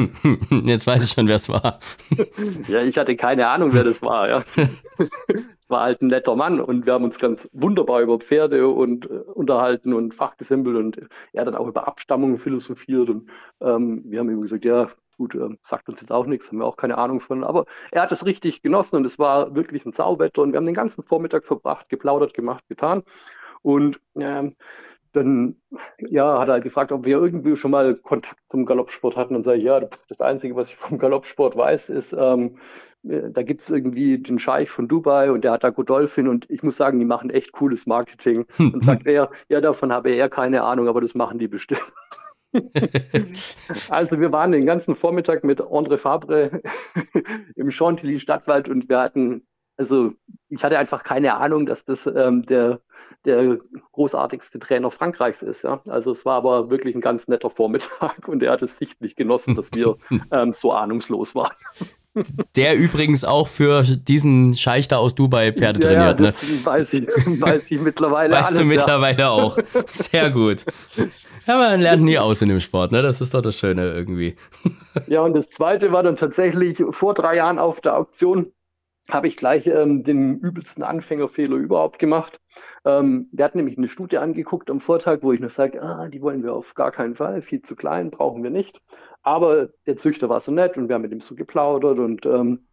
Jetzt weiß ich schon, wer es war. [LAUGHS] ja, ich hatte keine Ahnung, wer das war. Ja. es [LAUGHS] war halt ein netter Mann und wir haben uns ganz wunderbar über Pferde und äh, unterhalten und fachgesimpelt und er hat dann auch über Abstammungen philosophiert und ähm, wir haben ihm gesagt, ja, Gut, äh, sagt uns jetzt auch nichts, haben wir auch keine Ahnung von. Aber er hat es richtig genossen und es war wirklich ein Sauwetter und wir haben den ganzen Vormittag verbracht, geplaudert, gemacht, getan. Und ähm, dann ja, hat er gefragt, ob wir irgendwie schon mal Kontakt zum Galoppsport hatten und sage ich, ja, das Einzige, was ich vom Galoppsport weiß, ist, ähm, äh, da gibt es irgendwie den Scheich von Dubai und der hat da Godolphin und ich muss sagen, die machen echt cooles Marketing. [LAUGHS] Und sagt er, ja, davon habe er keine Ahnung, aber das machen die bestimmt. [LAUGHS] also wir waren den ganzen Vormittag mit André Fabre [LAUGHS] im Chantilly Stadtwald und wir hatten, also ich hatte einfach keine Ahnung, dass das ähm, der, der großartigste Trainer Frankreichs ist. Ja? Also es war aber wirklich ein ganz netter Vormittag und er hat es sichtlich genossen, dass wir [LAUGHS] ähm, so ahnungslos waren. Der übrigens auch für diesen Scheich da aus Dubai Pferde ja, trainiert. Ja, das ne? weiß, ich, weiß ich mittlerweile. Weißt alles, du mittlerweile ja. auch. Sehr gut. Ja, man lernt nie aus in dem Sport, ne? Das ist doch das Schöne irgendwie. [LAUGHS] Ja, und das zweite war dann tatsächlich vor drei Jahren auf der Auktion habe ich gleich ähm, den übelsten Anfängerfehler überhaupt gemacht. Ähm, wir hatten nämlich eine Studie angeguckt am Vortag, wo ich noch sage, ah, die wollen wir auf gar keinen Fall, viel zu klein, brauchen wir nicht. Aber der Züchter war so nett und wir haben mit ihm so geplaudert und ähm,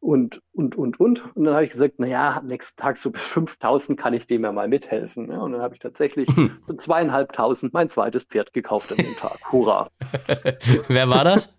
und, und, und, und. Und dann habe ich gesagt, naja, am nächsten Tag so bis 5000 kann ich dem ja mal mithelfen. Ja, und dann habe ich tatsächlich hm. für zweieinhalbtausend mein zweites Pferd gekauft an dem Tag. Hurra. [LAUGHS] Wer war das?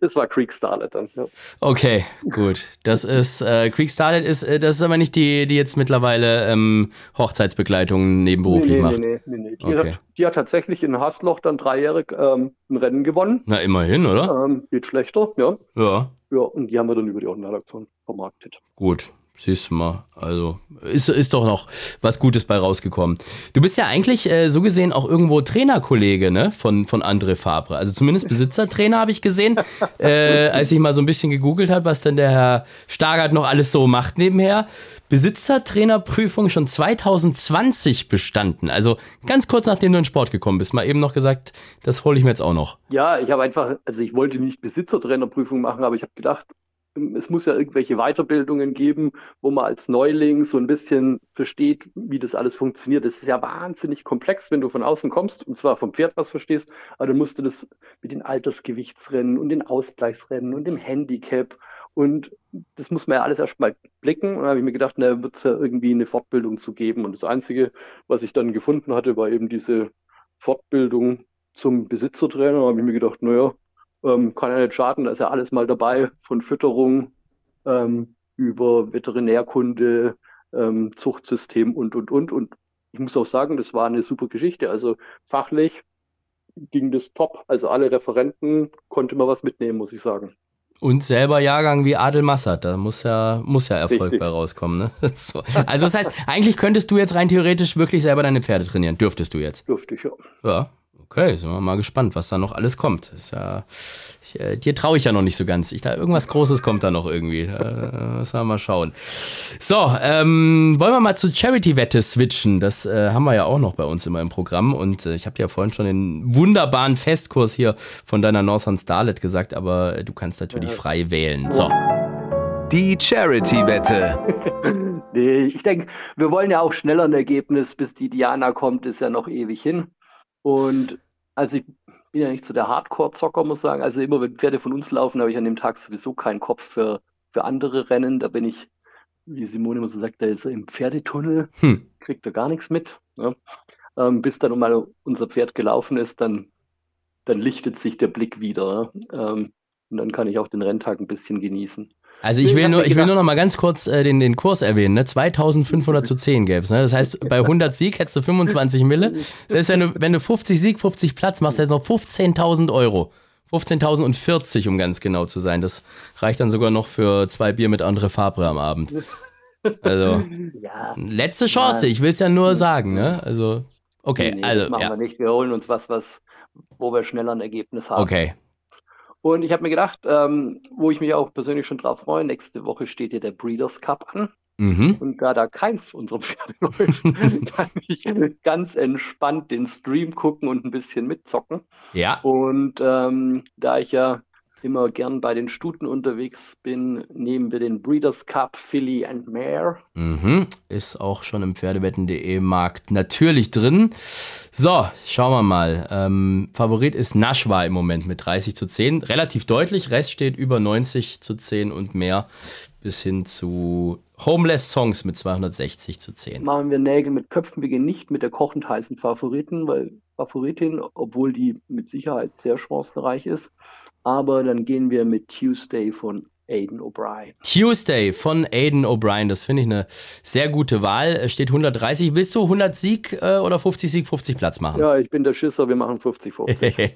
Das war Creek Starlet dann. Ja. Okay, gut. Das ist äh, Creek Starlet ist, äh, das ist aber nicht die, die jetzt mittlerweile ähm, Hochzeitsbegleitung nebenberuflich nee, nee, macht. Nee, nee, nee. Die, okay. hat, die hat tatsächlich in Hasloch dann dreijährig ähm, ein Rennen gewonnen. Na, immerhin, oder? Ähm, geht schlechter, ja. Ja. Ja, und die haben wir dann über die Online-Aktion vermarktet. Gut. Siehst du mal, also ist, ist doch noch was Gutes bei rausgekommen. Du bist ja eigentlich äh, so gesehen auch irgendwo Trainerkollege ne? von, von André Fabre. Also zumindest Besitzertrainer habe ich gesehen, äh, [LAUGHS] als ich mal so ein bisschen gegoogelt habe, was denn der Herr Stargard noch alles so macht nebenher. Besitzertrainerprüfung schon 2020 bestanden. Also ganz kurz nachdem du in Sport gekommen bist. Mal eben noch gesagt, das hole ich mir jetzt auch noch. Ja, ich habe einfach, also ich wollte nicht Besitzertrainerprüfung machen, aber ich habe gedacht, es muss ja irgendwelche Weiterbildungen geben, wo man als Neuling so ein bisschen versteht, wie das alles funktioniert. Das ist ja wahnsinnig komplex, wenn du von außen kommst und zwar vom Pferd was verstehst, aber dann musst du das mit den Altersgewichtsrennen und den Ausgleichsrennen und dem Handicap und das muss man ja alles erstmal blicken. Und dann habe ich mir gedacht, na, wird es ja irgendwie eine Fortbildung zu geben. Und das Einzige, was ich dann gefunden hatte, war eben diese Fortbildung zum Besitzertrainer. Da habe ich mir gedacht, naja, ähm, kann ja nicht schaden, da ist ja alles mal dabei, von Fütterung ähm, über Veterinärkunde, ähm, Zuchtsystem und, und, und. Und ich muss auch sagen, das war eine super Geschichte. Also fachlich ging das top. Also alle Referenten konnte man was mitnehmen, muss ich sagen. Und selber Jahrgang wie Adel Massad, da muss ja, muss ja Erfolg Richtig. bei rauskommen. Ne? [LAUGHS] So. Also das heißt, eigentlich könntest du jetzt rein theoretisch wirklich selber deine Pferde trainieren. Dürftest du jetzt. Dürfte ich ja. Ja, okay, sind wir mal gespannt, was da noch alles kommt. Ist ja, ich, äh, dir traue ich ja noch nicht so ganz. Ich, da, irgendwas Großes kommt da noch irgendwie. Äh, müssen wir mal schauen. So, ähm, wollen wir mal zur Charity-Wette switchen. Das äh, haben wir ja auch noch bei uns immer im Programm. Und äh, ich habe dir ja vorhin schon den wunderbaren Festkurs hier von deiner Northern Starlet gesagt, aber äh, du kannst natürlich frei wählen. So. Die Charity-Wette. [LAUGHS] Nee, ich denke, wir wollen ja auch schneller ein Ergebnis, bis die Diana kommt, ist ja noch ewig hin. Und also ich bin ja nicht so der Hardcore-Zocker, muss sagen. Also immer, wenn Pferde von uns laufen, habe ich an dem Tag sowieso keinen Kopf für, für andere Rennen. Da bin ich, wie Simone immer so sagt, da ist er im Pferdetunnel, Hm. kriegt er gar nichts mit. Ne? Ähm, bis dann mal unser Pferd gelaufen ist, dann, dann lichtet sich der Blick wieder. Ne? Ähm, und dann kann ich auch den Renntag ein bisschen genießen. Also ich will nur, ich will nur noch mal ganz kurz äh, den, den Kurs erwähnen. Ne? 2500 zu 10 gäbe es. Ne? Das heißt, [LAUGHS] bei 100 Sieg hättest du 25 Mille. Selbst wenn du, wenn du 50 Sieg, 50 Platz machst, hättest du noch 15.000 Euro. 15.040, um ganz genau zu sein. Das reicht dann sogar noch für zwei Bier mit Andre Fabre am Abend. [LAUGHS] Also, Ja, letzte Chance. Ich will es ja nur sagen. Ne? Also, okay. nee, also, das machen ja. wir nicht. Wir holen uns was, was, wo wir schneller ein Ergebnis haben. Okay. Und ich habe mir gedacht, ähm, wo ich mich auch persönlich schon drauf freue, nächste Woche steht hier der Breeders' Cup an. Mhm. Und da da keins unserer Pferde [LAUGHS] läuft, [LAUGHS] kann ich ganz entspannt den Stream gucken und ein bisschen mitzocken. Ja. Und ähm, da ich ja immer gern bei den Stuten unterwegs bin, nehmen wir den Breeders' Cup Filly and Mare. Mhm. Ist auch schon im Pferdewetten.de Markt natürlich drin. So, schauen wir mal. Ähm, Favorit ist Nashwa im Moment mit 30 zu 10. Relativ deutlich. Rest steht über 90 zu 10 und mehr. Bis hin zu Homeless Songs mit 260 zu 10. Machen wir Nägel mit Köpfen. Wir gehen nicht mit der kochend heißen Favoriten, weil Favoritin, obwohl die mit Sicherheit sehr chancenreich ist. Aber dann gehen wir mit Tuesday von Aiden O'Brien. Tuesday von Aiden O'Brien. Das finde ich eine sehr gute Wahl. Es Steht 130. Willst du 100 Sieg äh, oder 50 Sieg, 50 Platz machen? Ja, ich bin der Schisser, wir machen 50-50.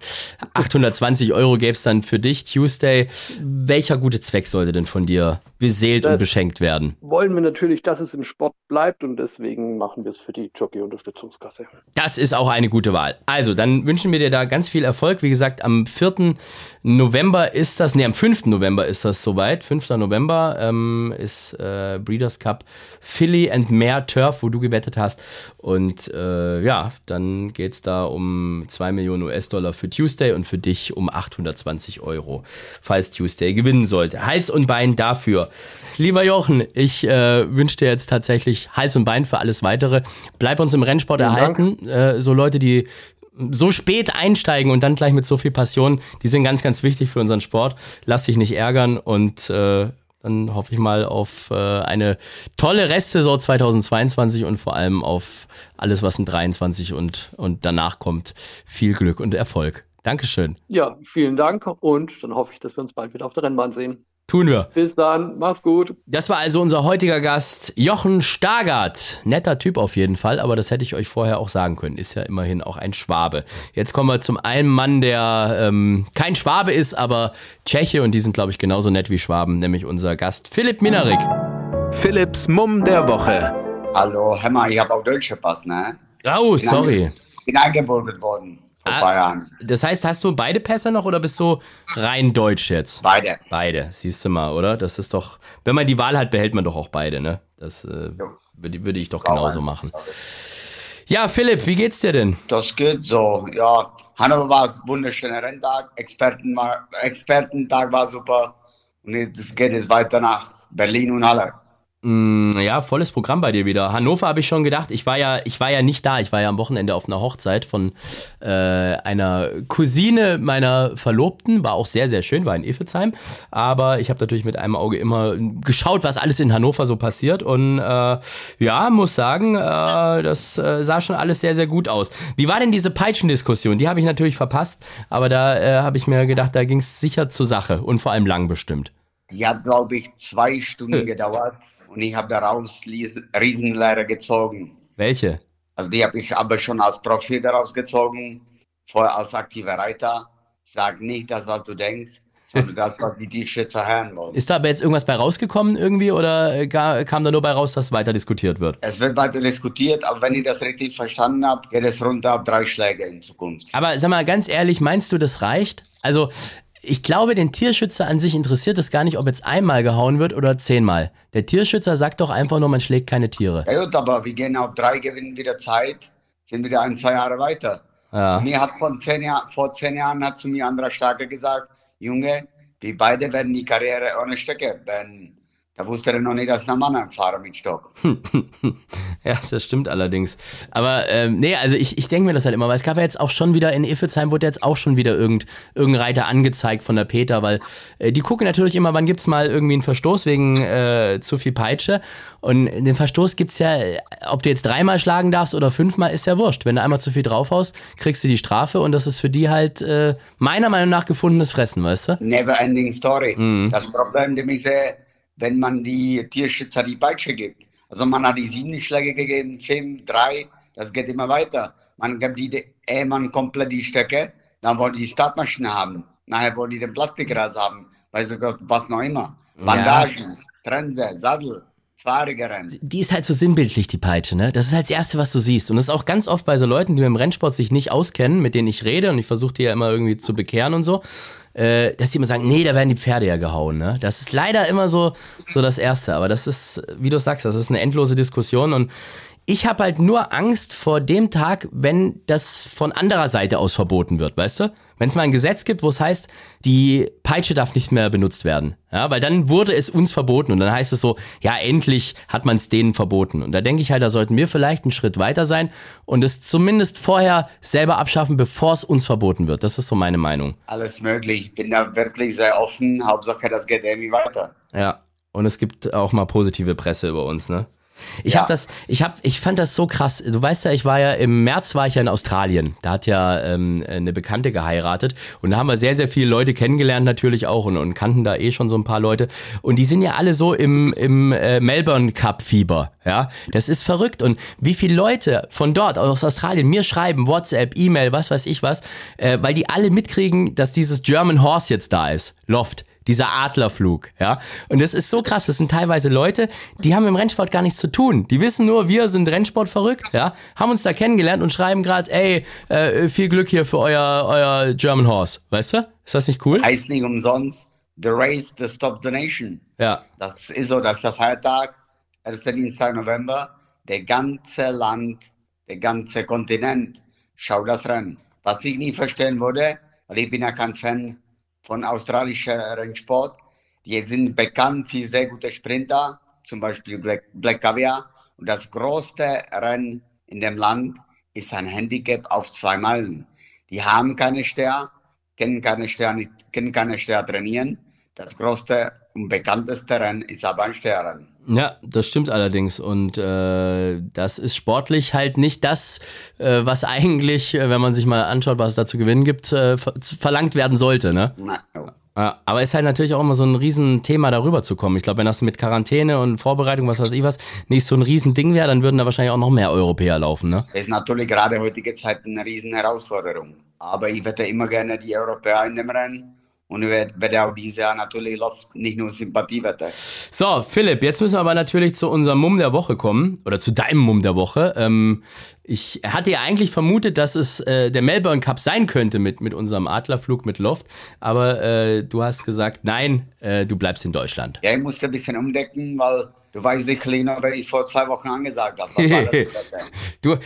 820 [LAUGHS] Euro gäbe es dann für dich, Tuesday. Welcher gute Zweck sollte denn von dir beseelt und Das- beschenkt werden? Wollen wir natürlich, dass es im Sport bleibt und deswegen machen wir es für die Jockey-Unterstützungskasse. Das ist auch eine gute Wahl. Also, dann wünschen wir dir da ganz viel Erfolg. Wie gesagt, am 4. November ist das, nee, am 5. November ist das soweit. 5. November ähm, ist äh, Breeders' Cup Philly and Mare Turf, wo du gewettet hast. Und äh, ja, dann geht es da um 2 Millionen US-Dollar für Tuesday und für dich um 820 Euro, falls Tuesday gewinnen sollte. Hals und Bein dafür. Lieber Jochen, ich äh, wünsche dir jetzt tatsächlich Hals und Bein für alles Weitere. Bleib uns im Rennsport Vielen erhalten. Äh, so Leute, die so spät einsteigen und dann gleich mit so viel Passion, die sind ganz, ganz wichtig für unseren Sport. Lass dich nicht ärgern und äh, dann hoffe ich mal auf äh, eine tolle Restsaison 2022 und vor allem auf alles, was in 23 und, und danach kommt. Viel Glück und Erfolg. Dankeschön. Ja, vielen Dank und dann hoffe ich, dass wir uns bald wieder auf der Rennbahn sehen. Tun wir. Bis dann, mach's gut. Das war also unser heutiger Gast, Jochen Stargard. Netter Typ auf jeden Fall, aber das hätte ich euch vorher auch sagen können. Ist ja immerhin auch ein Schwabe. Jetzt kommen wir zum einen Mann, der ähm, kein Schwabe ist, aber Tscheche und die sind, glaube ich, genauso nett wie Schwaben, nämlich unser Gast Philipp Minarik. Philipps Mumm der Woche. Hallo, hör mal, ich habe auch Deutsche Pass, ne? Oh, sorry. Bin eingebürgert worden Ah. Jahren. Das heißt, hast du beide Pässe noch oder bist du rein deutsch jetzt? Beide. Beide, siehst du mal, oder? Das ist doch, wenn man die Wahl hat, behält man doch auch beide, ne? Das äh, würde, würde ich doch genauso machen. Ja, Philipp, wie geht's dir denn? Das geht so, ja. Hannover war ein wunderschöner Renntag, Experten war, Expertentag war super. Und jetzt geht es weiter nach Berlin und Halle. Mm, Ja, volles Programm bei dir wieder. Hannover habe ich schon gedacht. Ich war ja, ich war ja nicht da. Ich war ja am Wochenende auf einer Hochzeit von äh, einer Cousine meiner Verlobten. War auch sehr, sehr schön. War in Efezheim. Aber ich habe natürlich mit einem Auge immer geschaut, was alles in Hannover so passiert. Und äh, ja, muss sagen, äh, das äh, sah schon alles sehr, sehr gut aus. Wie war denn diese Peitschendiskussion? Die habe ich natürlich verpasst. Aber da äh, habe ich mir gedacht, da ging es sicher zur Sache und vor allem lang bestimmt. Die hat, glaube ich, zwei Stunden gedauert [LAUGHS] und ich habe daraus Riesenlehre gezogen. Welche? Also die habe ich aber schon als Profi daraus gezogen, vorher als aktiver Reiter. Sag nicht das, was du denkst. sondern das, was die Tierschützer hören wollen. Ist da aber jetzt irgendwas bei rausgekommen irgendwie oder äh, kam da nur bei raus, dass weiter diskutiert wird? Es wird weiter diskutiert, aber wenn ich das richtig verstanden habe, geht es runter auf drei Schläge in Zukunft. Aber sag mal ganz ehrlich, meinst du, das reicht? Also, ich glaube, den Tierschützer an sich interessiert es gar nicht, ob jetzt einmal gehauen wird oder zehnmal. Der Tierschützer sagt doch einfach nur, man schlägt keine Tiere. Ja gut, aber wir gehen auf drei, gewinnen wieder Zeit, sind wieder ein, zwei Jahre weiter. Ja. Zu mir hat von zehn Jahr, vor zehn Jahren hat zu mir anderer Starke gesagt, Junge, wir beide werden die Karriere ohne Stöcke beenden. Da wusste er noch nicht, dass ein Mann fahre mit Stock. [LAUGHS] Ja, das stimmt allerdings. Aber ähm, nee, also ich, ich denke mir das halt immer, weil es gab ja jetzt auch schon wieder in Iffelsheim wurde jetzt auch schon wieder irgend, irgendein Reiter angezeigt von der Peter, weil äh, die gucken natürlich immer, wann gibt's mal irgendwie einen Verstoß wegen äh, zu viel Peitsche. Und den Verstoß gibt's ja, äh, ob du jetzt dreimal schlagen darfst oder fünfmal, ist ja wurscht. Wenn du einmal zu viel draufhaust, kriegst du die Strafe und das ist für die halt äh, meiner Meinung nach gefundenes Fressen, weißt du? Never ending story. Das Problem dem ist, äh, wenn man die Tierschützer die Peitsche gibt. Also man hat die sieben Schläge gegeben, fünf, drei, das geht immer weiter. Man gibt die, eh, man komplett die Stöcke, dann wollen die Startmaschine haben. Nachher wollen die den Plastikgras haben, weiß ich Gott, was noch immer. Bandagen, Trense, Sattel, zweijährige Rennen. die ist halt so sinnbildlich, die Peitsche, ne? Das ist halt das Erste, was du siehst. Und das ist auch ganz oft bei so Leuten, die mit dem Rennsport sich nicht auskennen, mit denen ich rede und ich versuche die ja immer irgendwie zu bekehren und so, äh, dass die immer sagen, nee, da werden die Pferde ja gehauen, ne? Das ist leider immer so, so das Erste. Aber das ist, wie du sagst, das ist eine endlose Diskussion und ich habe halt nur Angst vor dem Tag, wenn das von anderer Seite aus verboten wird, weißt du? Wenn es mal ein Gesetz gibt, wo es heißt, die Peitsche darf nicht mehr benutzt werden. Ja, weil dann wurde es uns verboten und dann heißt es so, ja, endlich hat man es denen verboten. Und da denke ich halt, da sollten wir vielleicht einen Schritt weiter sein und es zumindest vorher selber abschaffen, bevor es uns verboten wird. Das ist so meine Meinung. Alles möglich. Ich bin da wirklich sehr offen. Hauptsache, das geht irgendwie weiter. Ja. Und es gibt auch mal positive Presse über uns, ne? Ich Ja. habe das, ich habe, ich fand das so krass. Du weißt ja, ich war ja im März war ich ja in Australien. Da hat ja ähm, eine Bekannte geheiratet und da haben wir sehr, sehr viele Leute kennengelernt natürlich auch und, und kannten da eh schon so ein paar Leute. Und die sind ja alle so im, im äh, Melbourne Cup Fieber. Ja, das ist verrückt. Und wie viele Leute von dort aus Australien mir schreiben, WhatsApp, E-Mail, was weiß ich was, äh, weil die alle mitkriegen, dass dieses German Horse jetzt da ist. Loft dieser Adlerflug, ja. Und das ist so krass. Das sind teilweise Leute, die haben im Rennsport gar nichts zu tun. Die wissen nur, wir sind Rennsport verrückt, ja. Haben uns da kennengelernt und schreiben gerade, ey, äh, viel Glück hier für euer, euer German Horse. Weißt du? Ist das nicht cool? Heißt nicht umsonst, the race to stop the nation. Ja. Das ist so, das ist der Feiertag, 1. Dienstag November. Der ganze Land, der ganze Kontinent schaut das Rennen. Was ich nie verstehen würde, weil ich bin ja kein Fan von australischem Rennsport. Die sind bekannt für sehr gute Sprinter, zum Beispiel Black, Black Caviar. Und das größte Rennen in dem Land ist ein Handicap auf zwei Meilen. Die haben keine Stern, können keine Stern, können keine Stern trainieren. Das größte und bekannteste Rennen ist aber ein Sternrennen. Ja, das stimmt allerdings. Und äh, das ist sportlich halt nicht das, äh, was eigentlich, äh, wenn man sich mal anschaut, was es da zu gewinnen gibt, äh, ver verlangt werden sollte, ne? Ja, aber ist halt natürlich auch immer so ein Riesenthema, darüber zu kommen. Ich glaube, wenn das mit Quarantäne und Vorbereitung, was weiß ich was, nicht so ein Riesending wäre, dann würden da wahrscheinlich auch noch mehr Europäer laufen, ne? Das ist natürlich gerade heutige Zeit eine riesen Herausforderung. Aber ich wette immer gerne die Europäer in dem Rennen. Und werde werde auch dieses Jahr natürlich nicht nur Sympathiewette. So, Philipp, jetzt müssen wir aber natürlich zu unserem Mumm der Woche kommen. Oder zu deinem Mumm der Woche. Ähm, ich hatte ja eigentlich vermutet, dass es äh, der Melbourne Cup sein könnte mit, mit unserem Adlerflug mit Loft. Aber äh, du hast gesagt, nein, äh, du bleibst in Deutschland. Ja, ich musste ein bisschen umdecken, weil du weißt sicherlich noch, was ich vor zwei Wochen angesagt habe. Was war das denn? [LAUGHS] Du,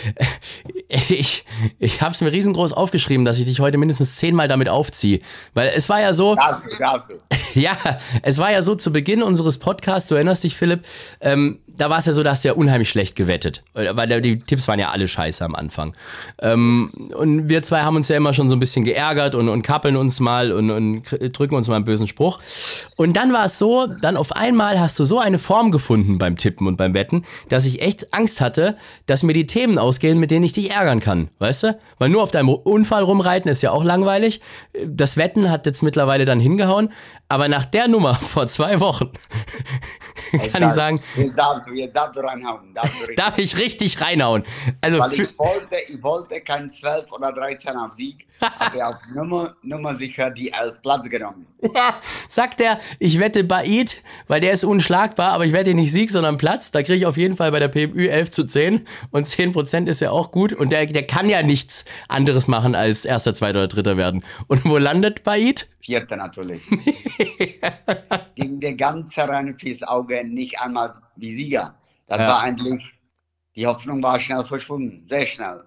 ich, ich habe es mir riesengroß aufgeschrieben, dass ich dich heute mindestens zehnmal damit aufziehe. Weil es war ja so, Dafür, dafür. [LAUGHS] ja, es war ja so zu Beginn unseres Podcasts, du erinnerst dich, Philipp, ähm, da war es ja so, da hast du ja unheimlich schlecht gewettet. Weil da- die Tipps waren ja alle scheiße am Anfang. Ähm, und wir zwei haben uns ja immer schon so ein bisschen geärgert und, und kappeln uns mal und, und drücken uns mal einen bösen Spruch. Und dann war es so, dann auf einmal hast du so eine Form gefunden beim Tippen und beim Wetten, dass ich echt Angst hatte, dass mir die Themen ausgehen, mit denen ich dich ärgern kann. Weißt du? Weil nur auf deinem Unfall rumreiten ist ja auch langweilig. Das Wetten hat jetzt mittlerweile dann hingehauen. Aber nach der Nummer [LAUGHS] vor zwei Wochen [LAUGHS] kann ich sagen, Du, jetzt darfst du reinhauen. Darfst du richtig. darf ich richtig reinhauen. Also Weil ich wollte, ich wollte kein 12 oder 13 auf Sieg, ich auf [LAUGHS] Nummer, Nummer sicher die 11 Platz genommen. sagt er, ich wette Baid, weil der ist unschlagbar, aber ich wette nicht Sieg, sondern Platz. Da kriege ich auf jeden Fall bei der PMÜ 11 zu 10 und 10% ist ja auch gut. Und der, der kann ja nichts anderes machen als erster, zweiter oder dritter werden. Und wo landet Baid? Vierte natürlich. [LAUGHS] Gegen die ganze reine fürs Auge nicht einmal wie Sieger. Das Ja. war eigentlich, die Hoffnung war schnell verschwunden, sehr schnell.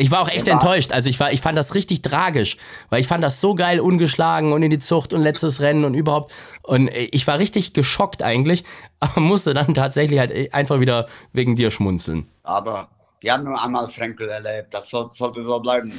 Ich war auch echt enttäuscht. Also ich war, ich fand das richtig tragisch, weil ich fand das so geil, ungeschlagen und in die Zucht und letztes Rennen und überhaupt. Und ich war richtig geschockt eigentlich, [LAUGHS] aber musste dann tatsächlich halt einfach wieder wegen dir schmunzeln. Aber wir haben nur einmal Frenkel erlebt, das soll, sollte so bleiben.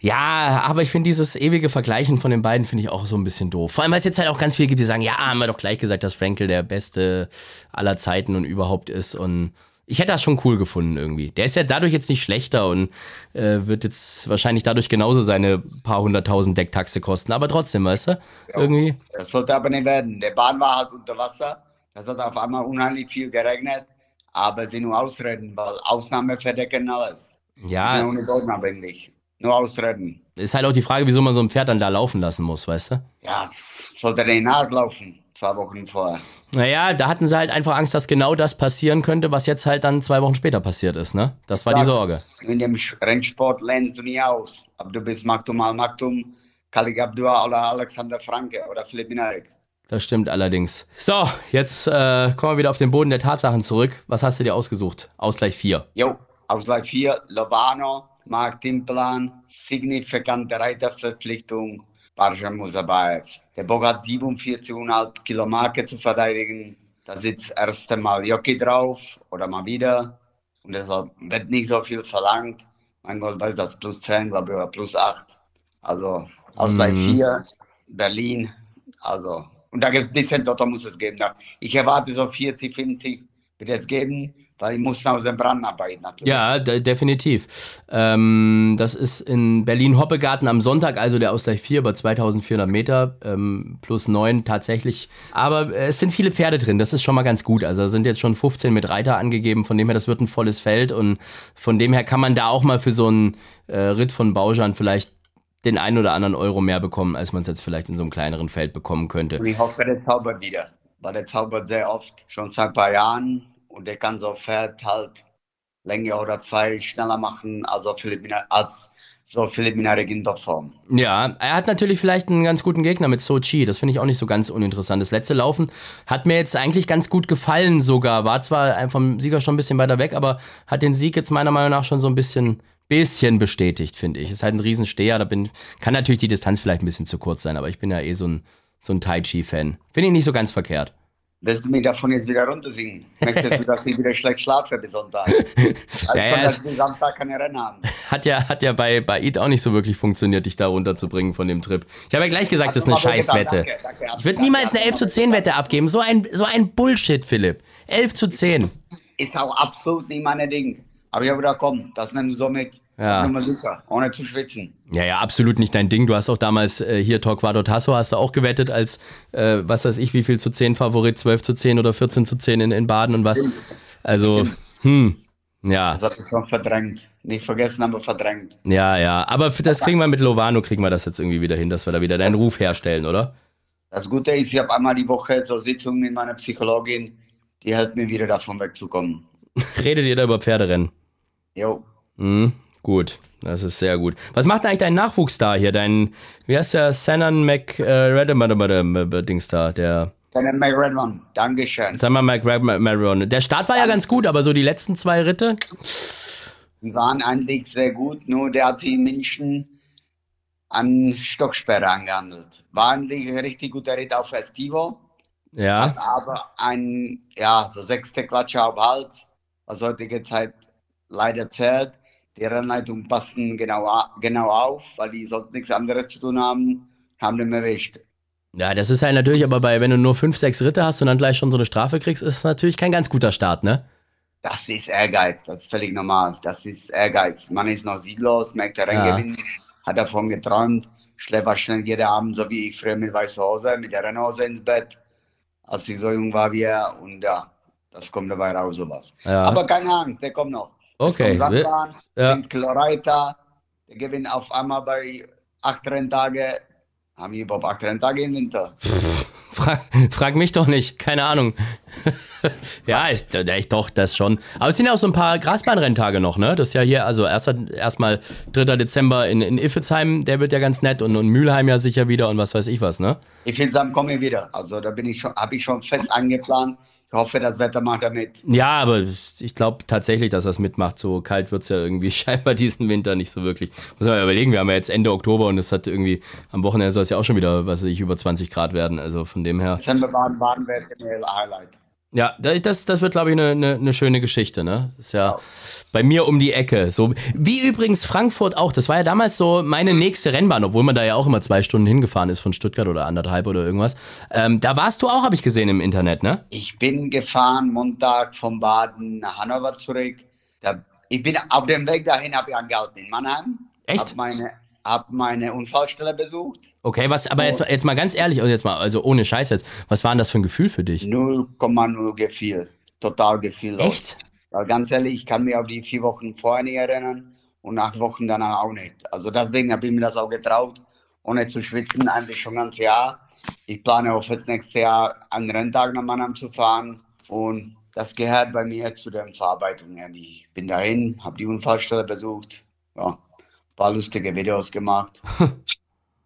Ja, aber ich finde dieses ewige Vergleichen von den beiden finde ich auch so ein bisschen doof. Vor allem, weil es jetzt halt auch ganz viele gibt, die sagen, ja, haben wir doch gleich gesagt, dass Frankel der Beste aller Zeiten und überhaupt ist. Und ich hätte das schon cool gefunden irgendwie. Der ist ja dadurch jetzt nicht schlechter und äh, wird jetzt wahrscheinlich dadurch genauso seine paar hunderttausend Decktaxe kosten. Aber trotzdem, weißt du? Irgendwie. Das sollte aber nicht werden. Der Bahn war halt unter Wasser, das hat auf einmal unheimlich viel geregnet, aber sind nur Ausreden, weil Ausnahme verdecken alles. Ja, Ohne Boden eigentlich. Nur Ausreden. ist halt auch die Frage, wieso man so ein Pferd dann da laufen lassen muss, weißt du? Ja, sollte der nachlaufen, zwei Wochen vorher. Naja, da hatten sie halt einfach Angst, dass genau das passieren könnte, was jetzt halt dann zwei Wochen später passiert ist, ne? Das war die Ja. Sorge. In dem Rennsport lernst du nie aus. Ob du bist Maktum al Maktum, Kalik Abdua oder Alexander Franke oder Philipp Minarik. Das stimmt allerdings. So, jetzt äh, kommen wir wieder auf den Boden der Tatsachen zurück. Was hast du dir ausgesucht? Ausgleich 4. Jo, Ausgleich 4, Lovano, Mark Timplan, signifikante Reiterverpflichtung, Barja Musabayev. Der Bock hat 47,5 Kilo Marke zu verteidigen. Da sitzt das erste Mal Jockey drauf oder mal wieder. Und deshalb wird nicht so viel verlangt. Mein Gott, weiß das plus 10, glaube ich, oder plus 8. Also Ausgleich Mhm. 4, Berlin. Also, und da gibt es ein bisschen, dort muss es geben. Ich erwarte so 40, 50 wird es geben, weil ich muss aus dem Brand arbeiten natürlich. Ja, de definitiv. Ähm, das ist in Berlin-Hoppegarten am Sonntag, also der Ausgleich 4 über 2400 Meter, ähm, plus 9 tatsächlich. Aber äh, es sind viele Pferde drin, das ist schon mal ganz gut. Also sind jetzt schon 15 mit Reiter angegeben, von dem her, das wird ein volles Feld und von dem her kann man da auch mal für so einen äh, Ritt von Baujan vielleicht den einen oder anderen Euro mehr bekommen, als man es jetzt vielleicht in so einem kleineren Feld bekommen könnte. Und ich hoffe, der zaubert wieder. Weil der zaubert sehr oft, schon seit ein paar Jahren. Und der kann so Pferd halt länger oder zwei schneller machen, also Philipp Mina- als so Philipp Minarik in Topform. Ja, er hat natürlich vielleicht einen ganz guten Gegner mit Sochi. Das finde ich auch nicht so ganz uninteressant. Das letzte Laufen hat mir jetzt eigentlich ganz gut gefallen sogar. War zwar vom Sieger schon ein bisschen weiter weg, aber hat den Sieg jetzt meiner Meinung nach schon so ein bisschen, bisschen bestätigt, finde ich. Ist halt ein Riesensteher. Da bin, kann natürlich die Distanz vielleicht ein bisschen zu kurz sein, aber ich bin ja eh so ein, so ein Tai Chi-Fan. Finde ich nicht so ganz verkehrt. Willst du mich davon jetzt wieder runtersingen? Möchtest [LAUGHS] du, dass ich wieder schlecht schlafe bis Sonntag? [LAUGHS] Also Ja, ja, schon, dass Samstag keine Rennen haben. Hat ja, hat ja bei, bei Eid auch nicht so wirklich funktioniert, dich da runterzubringen von dem Trip. Ich habe ja gleich gesagt, das ist eine Hast Scheißwette. Ich würde niemals eine danke. 11 zu 10 Wette abgeben. So ein, so ein Bullshit, Philipp. 11 zu 10. Ist auch absolut nicht meine Ding. Aber ich habe gedacht, komm, das nimmst du so mit. Ja. Nummer sicher, ohne zu schwitzen. Ja, ja, absolut nicht dein Ding. Du hast auch damals äh, hier Torquato Tasso hast du auch gewettet als, äh, was weiß ich, wie viel zu 10 Favorit, 12 zu 10 oder 14 zu 10 in, in Baden und was. Also, hm, ja, Das habe ich schon verdrängt. Nicht vergessen, aber verdrängt. ja, ja. Aber für das kriegen wir mit Lovano, kriegen wir das jetzt irgendwie wieder hin, dass wir da wieder deinen Ruf herstellen, oder? Das Gute ist, ich habe einmal die Woche so Sitzungen mit meiner Psychologin, die hilft mir wieder davon wegzukommen. [LAUGHS] Redet ihr da über Pferderennen? Jo, Mhm, gut, das ist sehr gut. Was macht eigentlich dein Nachwuchs da hier? Dein, wie heißt der, Sanan Mc, äh, Dings da, der, Dann McRedman, Dankeschön. mal, McMarion. Der Start war ja ganz gut, aber so die letzten zwei Ritte, Die waren eigentlich sehr gut, nur der hat sie in München an Stocksperre angehandelt. War eigentlich ein richtig guter Ritt auf Festivo, ja, aber ein, ja, so sechste Klatsche auf Hals, was heutige Zeit leider zählt. Die Rennleitung passen genau, genau auf, weil die sonst nichts anderes zu tun haben, haben den erwischt. Ja, das ist halt natürlich, aber bei, wenn du nur fünf, sechs Ritte hast und dann gleich schon so eine Strafe kriegst, ist natürlich kein ganz guter Start, ne? Das ist Ehrgeiz, das ist völlig normal. Das ist Ehrgeiz. Man ist noch sieglos, merkt der Ja. Renngewinn, hat davon geträumt, schläft schnell jeden Abend, so wie ich früher mit weißer Hose, mit der Rennhose ins Bett. als ich so jung war wie er. Und ja, das kommt dabei raus, sowas. Ja. Aber keine Angst, der kommt noch. Okay, Sandbahn, ja. Chloreiter, der gewinnt auf einmal bei acht Renntage. Haben wir überhaupt acht Renntage im Winter? Frag, frag mich doch nicht, keine Ahnung. [LAUGHS] ja, ich, ich doch, das schon. Aber es sind ja auch so ein paar Grasbahnrenntage noch, ne? Das ist ja hier, also erst, erstmal 3. Dezember in, in Iffezheim, der wird ja ganz nett und, und Mülheim ja sicher wieder und was weiß ich was, ne? Ich sagen, komme wieder. Also da bin ich schon, habe ich schon fest angeplant. Ich hoffe, das Wetter macht damit. Ja, aber ich glaube tatsächlich, dass das mitmacht. So kalt wird's ja irgendwie [LAUGHS] scheinbar diesen Winter nicht so wirklich. Muss man mal überlegen, wir haben ja jetzt Ende Oktober und es hat irgendwie, am Wochenende soll es ja auch schon wieder, was weiß ich, über 20 Grad werden. Also von dem her. Dezember waren, waren wir generell Highlight. Ja, da- das, das wird, glaube ich, eine ne, ne schöne Geschichte, ne? Ist ja bei mir um die Ecke. So, wie übrigens Frankfurt auch. Das war ja damals so meine nächste Rennbahn, obwohl man da ja auch immer zwei Stunden hingefahren ist von Stuttgart oder anderthalb oder irgendwas. Ähm, da warst du auch, habe ich gesehen im Internet, ne? Ich bin gefahren Montag von Baden nach Hannover zurück. Da, ich bin auf dem Weg dahin, habe ich angehalten in Mannheim. Echt? Hab meine, hab meine Unfallstelle besucht. Okay, was, aber jetzt, jetzt mal ganz ehrlich, also jetzt mal, also ohne Scheiß jetzt, was war denn das für ein Gefühl für dich? 0,0 gefiel. Total gefiel. Echt? Weil ganz ehrlich, ich kann mich auf die vier Wochen vorher nicht erinnern und acht Wochen danach auch nicht. Also deswegen habe ich mir das auch getraut, ohne zu schwitzen, eigentlich schon ganz Jahr. Ich plane auch fürs nächste Jahr einen Renntag nach Mannheim zu fahren und das gehört bei mir zu den Verarbeitungen. Ich bin dahin, habe die Unfallstelle besucht, ja, ein paar lustige Videos gemacht. [LAUGHS]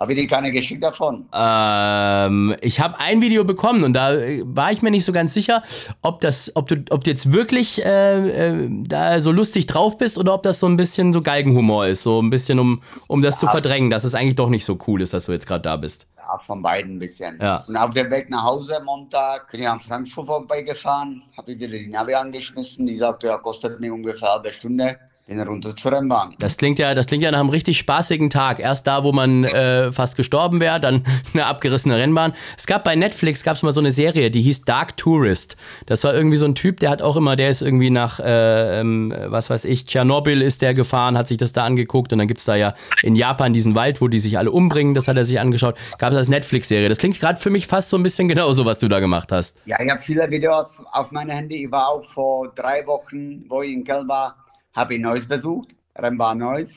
habe ich dir keine geschickt davon? Ähm, ich habe ein Video bekommen und da äh, war ich mir nicht so ganz sicher, ob das, ob du, ob du jetzt wirklich äh, äh, da so lustig drauf bist oder ob das so ein bisschen so Galgenhumor ist, so ein bisschen um, um das zu verdrängen, dass es eigentlich doch nicht so cool ist, dass du jetzt gerade da bist. Ja, von beiden ein bisschen. Ja. Und auf dem Weg nach Hause Montag bin ich an Frankfurt vorbeigefahren, habe ich wieder die Navi angeschmissen. Die sagte, ja, kostet mir ungefähr eine halbe Stunde. Bin runter zur Rennbahn. Das klingt ja, das klingt ja nach einem richtig spaßigen Tag. Erst da, wo man äh, fast gestorben wäre, dann [LAUGHS] eine abgerissene Rennbahn. Es gab bei Netflix gab's mal so eine Serie, die hieß Dark Tourist. Das war irgendwie so ein Typ, der hat auch immer, der ist irgendwie nach, äh, ähm, was weiß ich, Tschernobyl ist der gefahren, hat sich das da angeguckt und dann gibt's da ja in Japan diesen Wald, wo die sich alle umbringen. Das hat er sich angeschaut. Gab es als Netflix-Serie. Das klingt gerade für mich fast so ein bisschen genauso, was du da gemacht hast. Ja, ich habe viele Videos auf meinem Handy. Ich war auch vor drei Wochen, wo ich in Köln war, habe ich Neuss besucht, Rennbahn Neuss.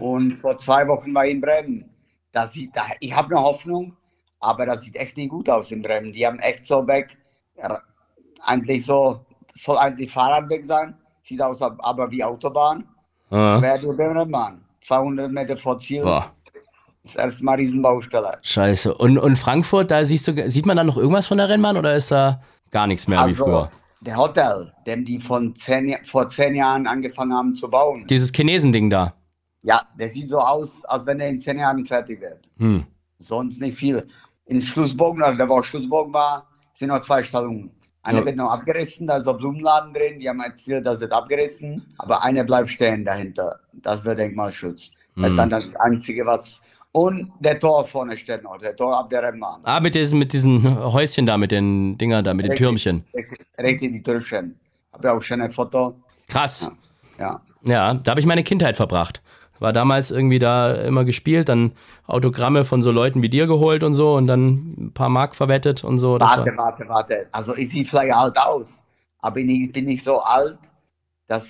Und vor zwei Wochen war ich in Bremen. Das sieht, ich habe eine Hoffnung, aber das sieht echt nicht gut aus in Bremen. Die haben echt so weg, eigentlich so, soll eigentlich Fahrradweg sein, sieht aus aber wie Autobahn. Ah. Wer die Rennbahn? 200 Meter vor Ziel. Boah. Das erste Mal Riesenbaustelle. Scheiße. Und, und Frankfurt, da siehst du, sieht man da noch irgendwas von der Rennbahn oder ist da gar nichts mehr wie früher? Der Hotel, den die von zehn, vor zehn Jahren angefangen haben zu bauen. Dieses Chinesending da. Ja, der sieht so aus, als wenn er in zehn Jahren fertig wird. Hm. Sonst nicht viel. In Schlussbogen, also da wo Schlussbogen war, sind noch zwei Stallungen. Eine Ja. wird noch abgerissen, da ist ein Blumenladen drin, die haben erzählt, das wird abgerissen, aber eine bleibt stehen dahinter. Das wird Denkmalschutz. Das Hm. ist dann das Einzige, was. Und der Tor vorne steht noch, der Tor ab der Rennbahn. Ah, mit diesen, mit diesen Häuschen da, mit den Dingern da, mit den Richtig. Türmchen. Richtig, die Türchen. Habe ja auch schon ein Foto. Krass. Ja. Ja, da habe ich meine Kindheit verbracht. War damals irgendwie da immer gespielt, dann Autogramme von so Leuten wie dir geholt und so und dann ein paar Mark verwettet und so. Das Warte, war, warte, warte. Also ich sehe vielleicht alt aus, aber ich bin nicht so alt, dass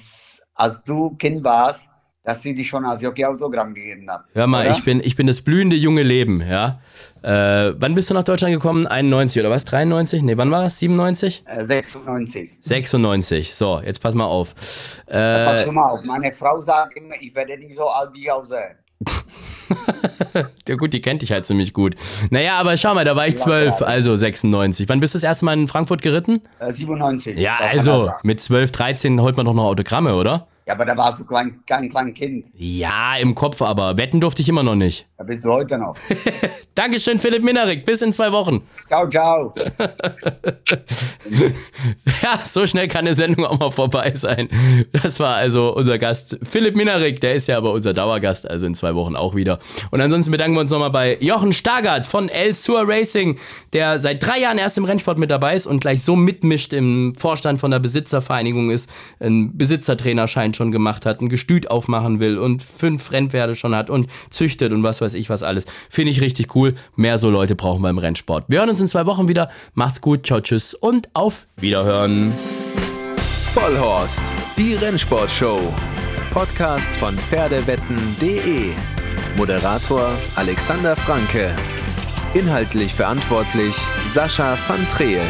als du Kind warst, dass sie dich schon als Jockey-Autogramm gegeben hat. hör mal, oder? ich bin, ich bin das blühende junge Leben, ja. Äh, wann bist du nach Deutschland gekommen? 91 oder was? 93? Nee, wann war das? 97? Äh, 96. 96. So, jetzt pass mal auf. Äh, Pass mal auf, meine Frau sagt immer, ich werde nicht so alt wie ich aussehe. [LAUGHS] ja gut, die kennt dich halt ziemlich gut. Naja, aber schau mal, da war ich Ja, 12, ja. also 96. Wann bist du das erste Mal in Frankfurt geritten? Äh, 97. Ja, Das kann also mit 12, 13 holt man doch noch Autogramme, oder? Ja, aber da warst du klein, kein kleines Kind. Ja, im Kopf aber. Wetten durfte ich immer noch nicht. Da bist du heute noch. [LAUGHS] Dankeschön, Philipp Minarik. Bis in zwei Wochen. ciao, ciao. [LAUGHS] Ja, so schnell kann eine Sendung auch mal vorbei sein. Das war also unser Gast Philipp Minarik. Der ist ja aber unser Dauergast, also in zwei Wochen auch wieder. Und ansonsten bedanken wir uns nochmal bei Jochen Stargard von El Sur Racing, der seit drei Jahren erst im Rennsport mit dabei ist und gleich so mitmischt im Vorstand von der Besitzervereinigung ist, einen Besitzertrainerschein Führerschein schon gemacht hat, ein Gestüt aufmachen will und fünf Rennpferde schon hat und züchtet und was weiß ich was alles. Finde ich richtig cool. Mehr so Leute brauchen wir im Rennsport. Wir hören uns in zwei Wochen wieder. Macht's gut, ciao, tschüss und auf Wiederhören. Vollhorst, die Rennsportshow. Podcast von Pferdewetten.de. Moderator Alexander Franke. Inhaltlich verantwortlich Sascha van Treel.